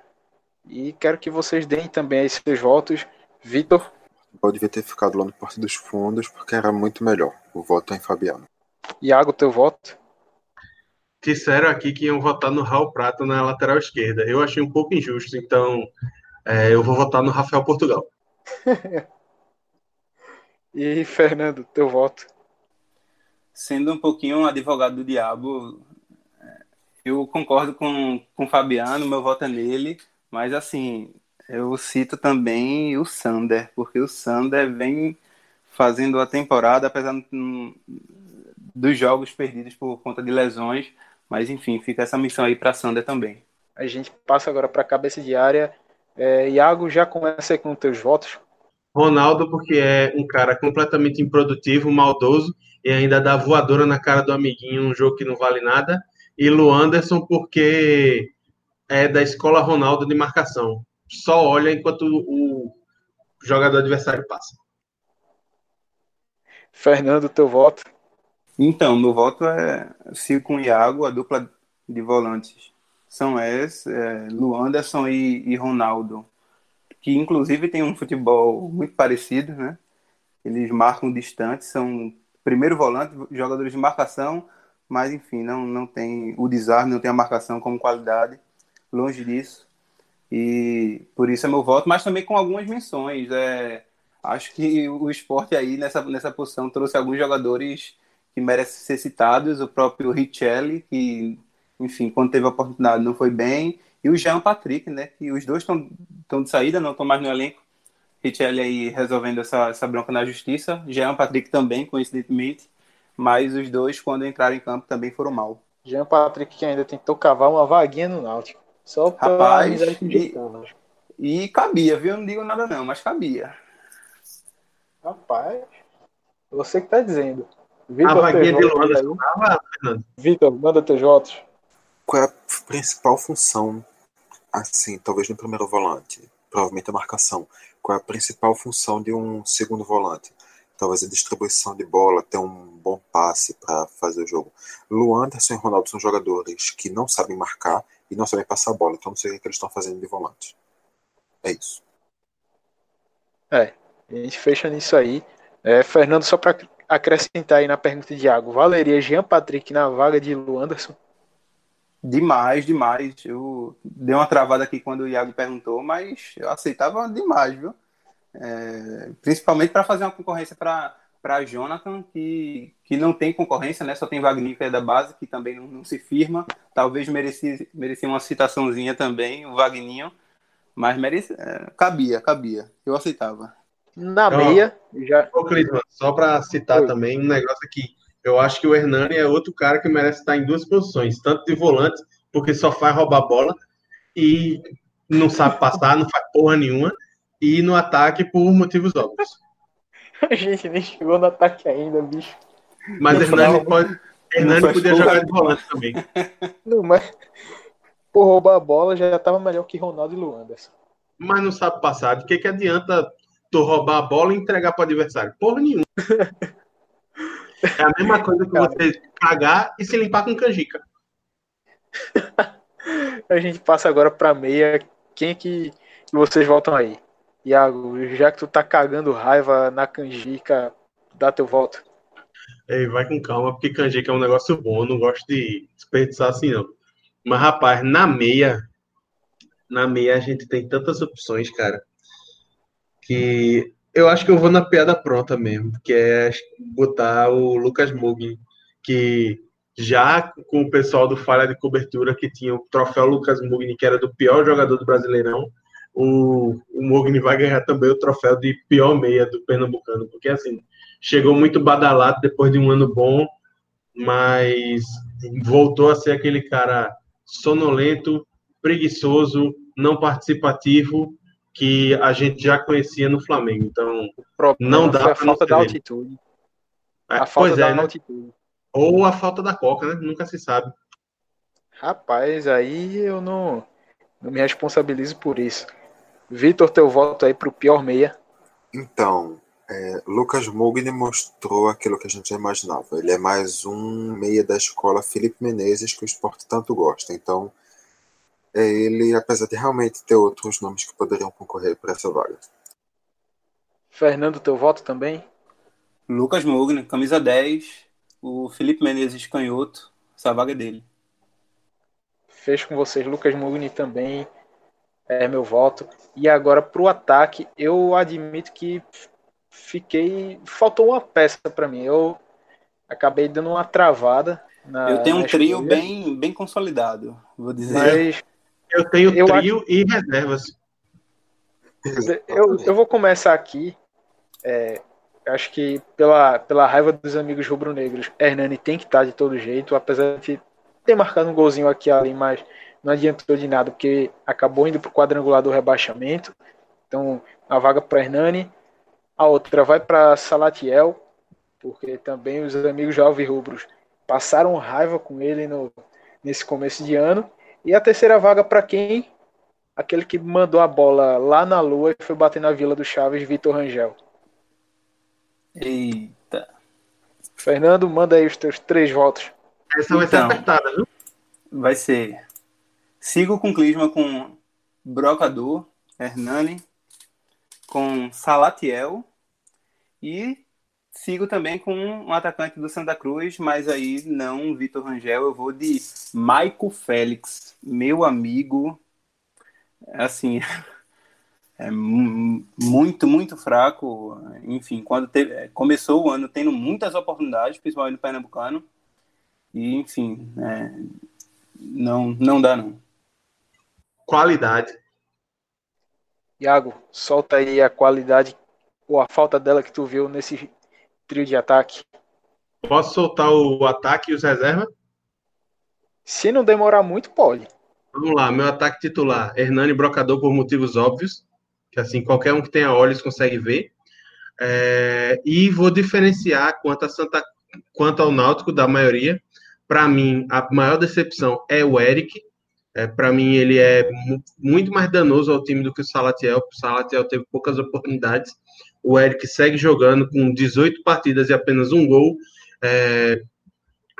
E quero que vocês deem também aí seus votos. Vitor? Eu devia ter ficado lá no Porto dos Fundos, porque era muito melhor. O voto é em Fabiano. Iago, teu voto? Disseram aqui que iam votar no Raul Prata na lateral esquerda. Eu achei um pouco injusto, então é, eu vou votar no Rafael Portugal. e Fernando, teu voto? Sendo um pouquinho um advogado do diabo, é, eu concordo com, com o Fabiano, meu voto é nele. Mas assim, eu cito também o Sander, porque o Sander vem fazendo a temporada, apesar dos jogos perdidos por conta de lesões, mas enfim, fica essa missão aí para Sander também. A gente passa agora para a cabeça de área. É, Iago, já começa com teus votos. Ronaldo, porque é um cara completamente improdutivo, maldoso e ainda dá voadora na cara do amiguinho num jogo que não vale nada. E Luanderson, porque é da escola Ronaldo de marcação. Só olha enquanto o jogador adversário passa. Fernando, teu voto? Então, meu voto é Ciro com Iago, a dupla de volantes são es, é, Luanderson e, e Ronaldo, que inclusive tem um futebol muito parecido, né? Eles marcam distante, são primeiro volante, jogadores de marcação, mas enfim, não, não tem o desarme, não tem a marcação como qualidade longe disso. E por isso é meu voto, mas também com algumas menções. É, acho que o esporte aí nessa, nessa posição trouxe alguns jogadores que merecem ser citados. O próprio Richelli, que, enfim, quando teve a oportunidade não foi bem. E o Jean Patrick, né? Que os dois estão de saída, não estão mais no elenco. Richelli aí resolvendo essa, essa bronca na justiça. Jean Patrick também, coincidentemente. mas os dois, quando entraram em campo, também foram mal. Jean Patrick que ainda tentou cavar uma vaguinha no Náutico. Só Rapaz, amizade com o e- Gitano. E cabia, viu? Eu não digo nada não, mas cabia. Rapaz, você que tá dizendo. A Vitor, vaguinha teus de Luanda Fernando. Vitor, manda teus votos. Qual é a principal função, assim, talvez no primeiro volante? Provavelmente a marcação. Qual é a principal função de um segundo volante? Talvez a distribuição de bola, ter um bom passe para fazer o jogo. Luanderson e Ronaldo são jogadores que não sabem marcar e não sabem passar a bola, então não sei o que, é que eles estão fazendo de volante. É isso. A gente fecha nisso aí. É, Fernando, só para acrescentar aí na pergunta de Iago, valeria Jean Patrick na vaga de Luanderson? Demais, demais. Eu dei uma travada aqui quando o Iago perguntou, mas eu aceitava demais, viu? É, principalmente para fazer uma concorrência para Jonathan, que, que não tem concorrência, né? Só tem Wagner, que é da base, que também não, não se firma. Talvez merecia, merecia uma citaçãozinha também, o Wagninho. Mas merece, é, cabia, cabia. Eu aceitava. Na Ó. meia, já. Ô, Clisman, só para citar Oi. também um negócio aqui. Eu acho que o Hernani é outro cara que merece estar em duas posições, tanto de volante, porque só faz roubar bola e não sabe passar, não faz porra nenhuma, e no ataque por motivos óbvios. A gente nem chegou no ataque ainda, bicho. Mas Não Hernani, pode, Hernani podia jogar de volante também. Não, mas por roubar a bola já tava melhor que Ronaldo e Luanderson. Mas não sabe passar. De que, que adianta tu roubar a bola e entregar para o adversário? Porra nenhuma. É a mesma coisa que você cagar e se limpar com canjica. A gente passa agora pra meia. Quem é que vocês voltam aí? Iago, já que tu tá cagando raiva na canjica, dá teu voto. Ei, vai com calma, porque canjica é um negócio bom, não gosto de desperdiçar assim, não. Mas, rapaz, na meia, na meia a gente tem tantas opções, cara, que eu acho que eu vou na piada pronta mesmo, que é botar o Lucas Mugni, que já com o pessoal do Falha de Cobertura, que tinha o troféu Lucas Mugni, que era do pior jogador do Brasileirão, o, o Mugni vai ganhar também o troféu de pior meia do Pernambucano, porque assim, chegou muito badalado depois de um ano bom, mas voltou a ser aquele cara sonolento, preguiçoso, não participativo que a gente já conhecia no Flamengo. Então, Não dá foi a falta da altitude. é, A falta da é, né? altitude. Ou a falta da coca, né? Nunca se sabe. Rapaz, aí eu não, não me responsabilizo por isso. Vitor, teu voto aí pro pior meia. Então, é, Lucas Mugni mostrou aquilo que a gente já imaginava. Ele é mais um meia da escola Felipe Menezes, que o esporte tanto gosta. Então, é ele, apesar de realmente ter outros nomes que poderiam concorrer para essa vaga. Fernando, teu voto também? Lucas Mugni, camisa 10. O Felipe Menezes canhoto. Essa vaga é dele. Fecho com vocês. Lucas Mugni também é meu voto. E agora pro ataque, eu admito que fiquei. Faltou uma peça para mim. Eu acabei dando uma travada. Na, Eu tenho um trio escolha, bem, bem consolidado, vou dizer. Mas Eu tenho Eu trio e reservas. eu, eu vou começar aqui. É, acho que pela, pela raiva dos amigos rubro-negros, Hernani tem que estar de todo jeito, apesar de ter marcado um golzinho aqui e ali, mas não adiantou de nada, porque acabou indo para o quadrangular do rebaixamento. Então, a vaga para Hernani. A outra vai para Salatiel, porque também os amigos Alves Rubros passaram raiva com ele no, nesse começo de ano. E a terceira vaga para quem? Aquele que mandou a bola lá na lua e foi bater na Vila do Chaves, Vitor Rangel. Eita. Fernando, manda aí os teus três votos. Essa vai ser Então. apertada, viu? Vai ser. Sigo com Clisma com Brocador, Hernani, com Salatiel e sigo também com um atacante do Santa Cruz, mas aí não Vitor Rangel, eu vou de Maico Félix, meu amigo. Assim, é mu- muito, muito fraco. Enfim, quando teve- começou o ano tendo muitas oportunidades, principalmente no Pernambucano. E, enfim, é, não, não dá não. Qualidade. Iago, solta aí a qualidade ou a falta dela que tu viu nesse trio de ataque. Posso soltar o ataque e os reservas? Se não demorar muito, pode. Vamos lá, meu ataque titular, Hernani Brocador por motivos óbvios, que assim qualquer um que tenha olhos consegue ver. É, e vou diferenciar quanto, a Santa, quanto ao Náutico da maioria. Para mim, a maior decepção é o Eric. É, Para mim, ele é muito mais danoso ao time do que o Salatiel. O Salatiel teve poucas oportunidades. O Eric segue jogando com 18 partidas e apenas um gol. É,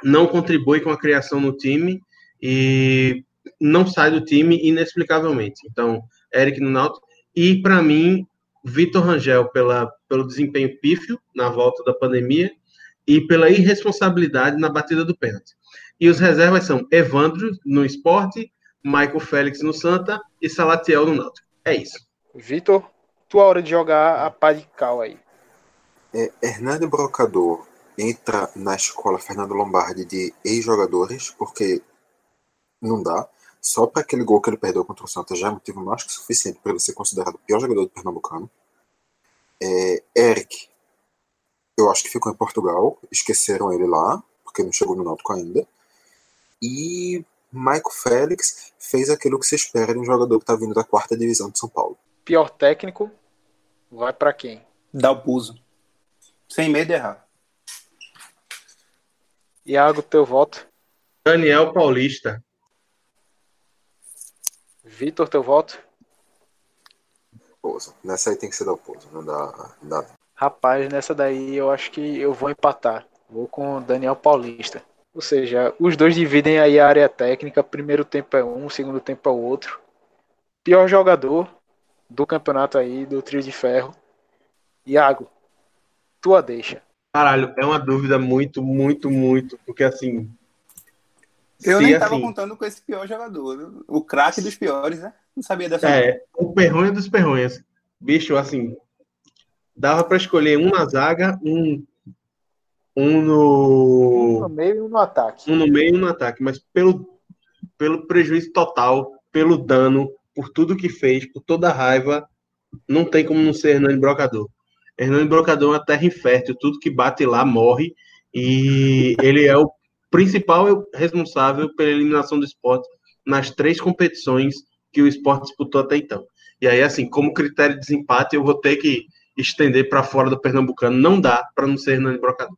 não contribui com a criação no time e não sai do time inexplicavelmente. Então, Eric no Náutico. E, para mim, Vitor Rangel pela, pelo desempenho pífio na volta da pandemia e pela irresponsabilidade na batida do pênalti. E os reservas são Evandro no esporte, Michael Félix no Santa e Salatiel no Náutico. É isso. Vitor, tua hora de jogar a pá de cal aí. É, Hernani Brocador entra na escola Fernando Lombardi de ex-jogadores, porque não dá. Só para aquele gol que ele perdeu contra o Santa já é motivo mais que suficiente para ele ser considerado o pior jogador do Pernambucano. É, Eric, eu acho que ficou em Portugal, esqueceram ele lá, porque não chegou no Náutico ainda. E Michael Félix fez aquilo que se espera de um jogador que está vindo da quarta divisão de São Paulo. Pior técnico, vai para quem? Dá o puso. Sem medo de errar. Iago, teu voto. Daniel Paulista. Vitor, teu voto. Pouso. Nessa aí tem que ser da Pouso, não dá, não dá. Rapaz, nessa daí eu acho que eu vou empatar. Vou com o Daniel Paulista. Ou seja, os dois dividem aí a área técnica. Primeiro tempo é um, segundo tempo é o outro. Pior jogador do campeonato aí, do trio de ferro. Iago, tua deixa. Caralho, é uma dúvida muito, muito, muito, porque assim. Eu nem tava assim, contando com esse pior jogador. O craque dos piores, né? Não sabia dessa. É, o perronha dos perronhas. Bicho, assim, dava para escolher um na zaga, um, um no. Um no meio e um no ataque. Um no meio e um no ataque, mas pelo, pelo prejuízo total, pelo dano, por tudo que fez, por toda a raiva, não tem como não ser Hernani Brocador. Hernani Brocador é uma terra infértil, tudo que bate lá morre, e ele é o principal responsável pela eliminação do esporte nas três competições que o esporte disputou até então. E aí, assim, como critério de desempate, eu vou ter que estender para fora do Pernambucano. Não dá para não ser Hernani Brocador.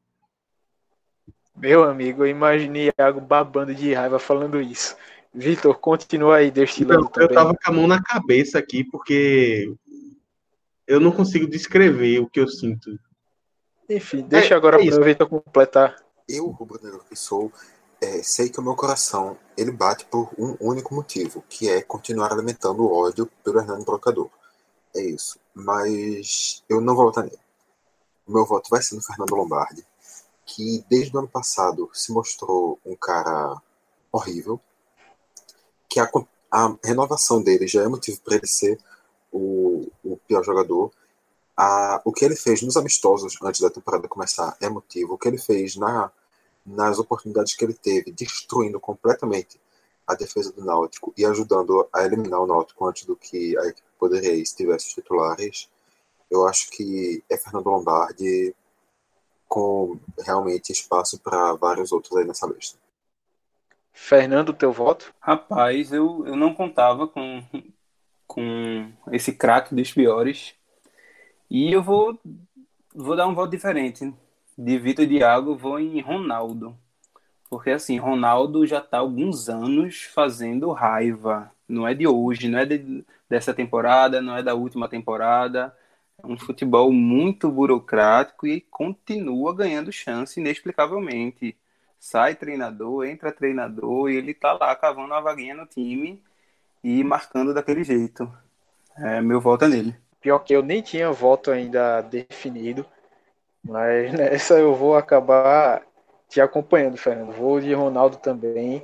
Meu amigo, eu imaginei Iago babando de raiva falando isso. Vitor, continua aí destilando Não, também. eu tava com a mão na cabeça aqui, porque eu não consigo descrever o que eu sinto. Enfim, deixa agora é para o Vitor completar. Eu, rubro-negro que sou, é, sei que o meu coração ele bate por um único motivo, que é continuar alimentando o ódio pelo Hernando Brocador. É isso. Mas eu não vou votar nele. O meu voto vai ser no Fernando Lombardi, que desde o ano passado se mostrou um cara horrível, que a, a renovação dele já é motivo para ele ser o, o pior jogador. A, o que ele fez nos amistosos antes da temporada começar é motivo. O que ele fez na, nas oportunidades que ele teve, destruindo completamente a defesa do Náutico e ajudando a eliminar o Náutico antes do que a equipe poderia ir se tivesse os titulares, eu acho que é Fernando Lombardi com realmente espaço para vários outros aí nessa lista. Fernando, teu voto? Rapaz, eu, eu não contava com, com esse craque dos piores. E eu vou, vou dar um voto diferente. De Vitor e Thiago, vou em Ronaldo. Porque assim, Ronaldo já está alguns anos fazendo raiva. Não é de hoje, não é de, dessa temporada, não é da última temporada. É um futebol muito burocrático e continua ganhando chance inexplicavelmente. Sai treinador, entra treinador e ele tá lá cavando uma vaguinha no time e marcando daquele jeito. É, meu voto é nele. Pior que eu nem tinha voto ainda definido, mas nessa eu vou acabar te acompanhando, Fernando. Vou de Ronaldo também.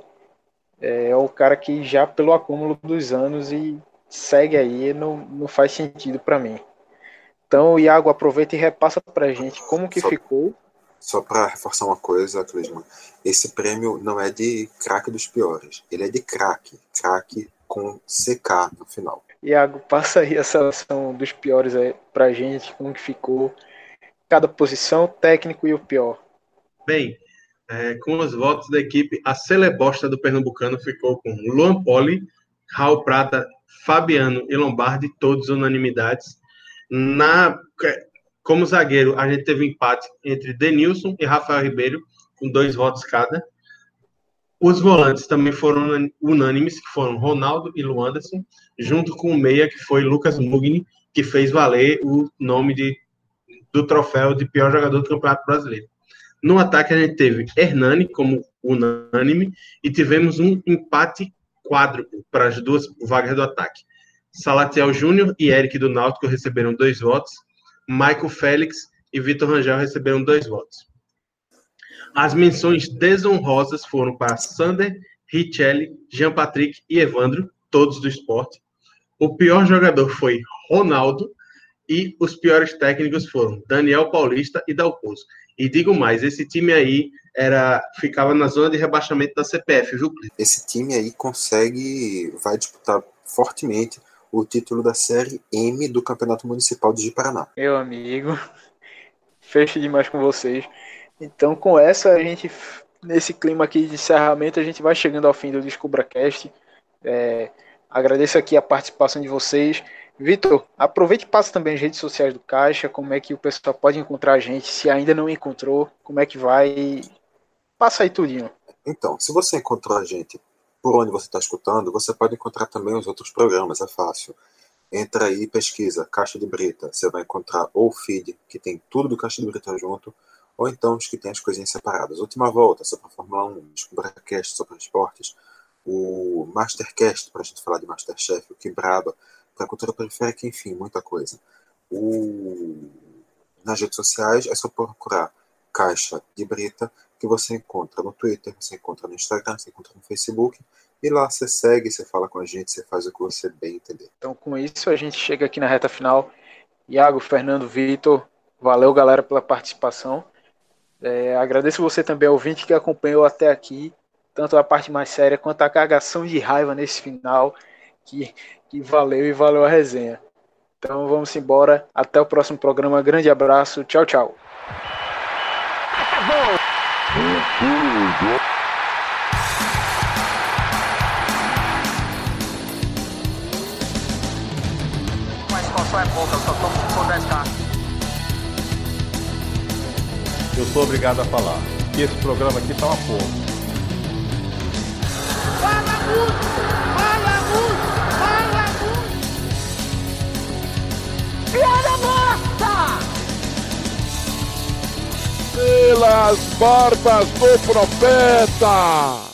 É o cara que já pelo acúmulo dos anos e segue aí, não, não faz sentido para mim. Então, Iago, aproveita e repassa pra gente como que Só- ficou. Só para reforçar uma coisa, Clisman, esse prêmio não é de craque dos piores, ele é de craque, craque com CK no final. Iago, passa aí a seleção dos piores aí pra gente, como que ficou cada posição, técnico e o pior. Bem, é, com os votos da equipe, a celebosta do Pernambucano ficou com Luan Poli, Raul Prata, Fabiano e Lombardi, todos unanimidades. Na, como zagueiro, a gente teve um empate entre Denilson e Rafael Ribeiro, com dois votos cada. Os volantes também foram unânimes, que foram Ronaldo e Luanderson, junto com o meia, que foi Lucas Mugni, que fez valer o nome de, do troféu de pior jogador do Campeonato Brasileiro. No ataque, a gente teve Hernani como unânime e tivemos um empate quádruplo para as duas vagas do ataque. Salatiel Júnior e Eric do Náutico receberam dois votos, Michael Félix e Vitor Rangel receberam dois votos. As menções desonrosas foram para Sander, Richelli, Jean Patrick e Evandro, todos do esporte. O pior jogador foi Ronaldo e os piores técnicos foram Daniel Paulista e Dalpozo. E digo mais, esse time aí era ficava na zona de rebaixamento da CPF, viu? Esse time aí consegue, vai disputar fortemente o título da Série M do Campeonato Municipal de Paraná. Meu amigo, fecho demais com vocês. Então, com essa, a gente, nesse clima aqui de encerramento, a gente vai chegando ao fim do DescubraCast. É, agradeço aqui a participação de vocês. Vitor, aproveite e passa também as redes sociais do Caixa, como é que o pessoal pode encontrar a gente, se ainda não encontrou, como é que vai. Passa aí tudinho. Então, se você encontrou a gente por onde você está escutando, você pode encontrar também os outros programas, é fácil. Entra aí e pesquisa Caixa de Brita. Você vai encontrar ou o feed, que tem tudo do Caixa de Brita junto, ou então os que tem as coisinhas separadas. Última volta, só para Fórmula 1, Descubracast, só para esportes, o Mastercast, para a gente falar de Masterchef, o Quebraba, para a cultura periférica, enfim, muita coisa. O... Nas redes sociais é só procurar Caixa de Brita, que você encontra no Twitter, você encontra no Instagram, você encontra no Facebook, e lá você segue, você fala com a gente, você faz o que você bem entender. Então, com isso, a gente chega aqui na reta final. Iago, Fernando, Vitor, valeu, galera, pela participação. É, agradeço você também, ouvinte, que acompanhou até aqui, tanto a parte mais séria quanto a cagação de raiva nesse final, que, que valeu e valeu a resenha. Então vamos embora. Até o próximo programa. Grande abraço. Tchau, tchau. Eu sou obrigado a falar que esse programa aqui tá uma porra. Fala muito! Fala muito! Fala muito! Piada morta! Pelas barbas do profeta!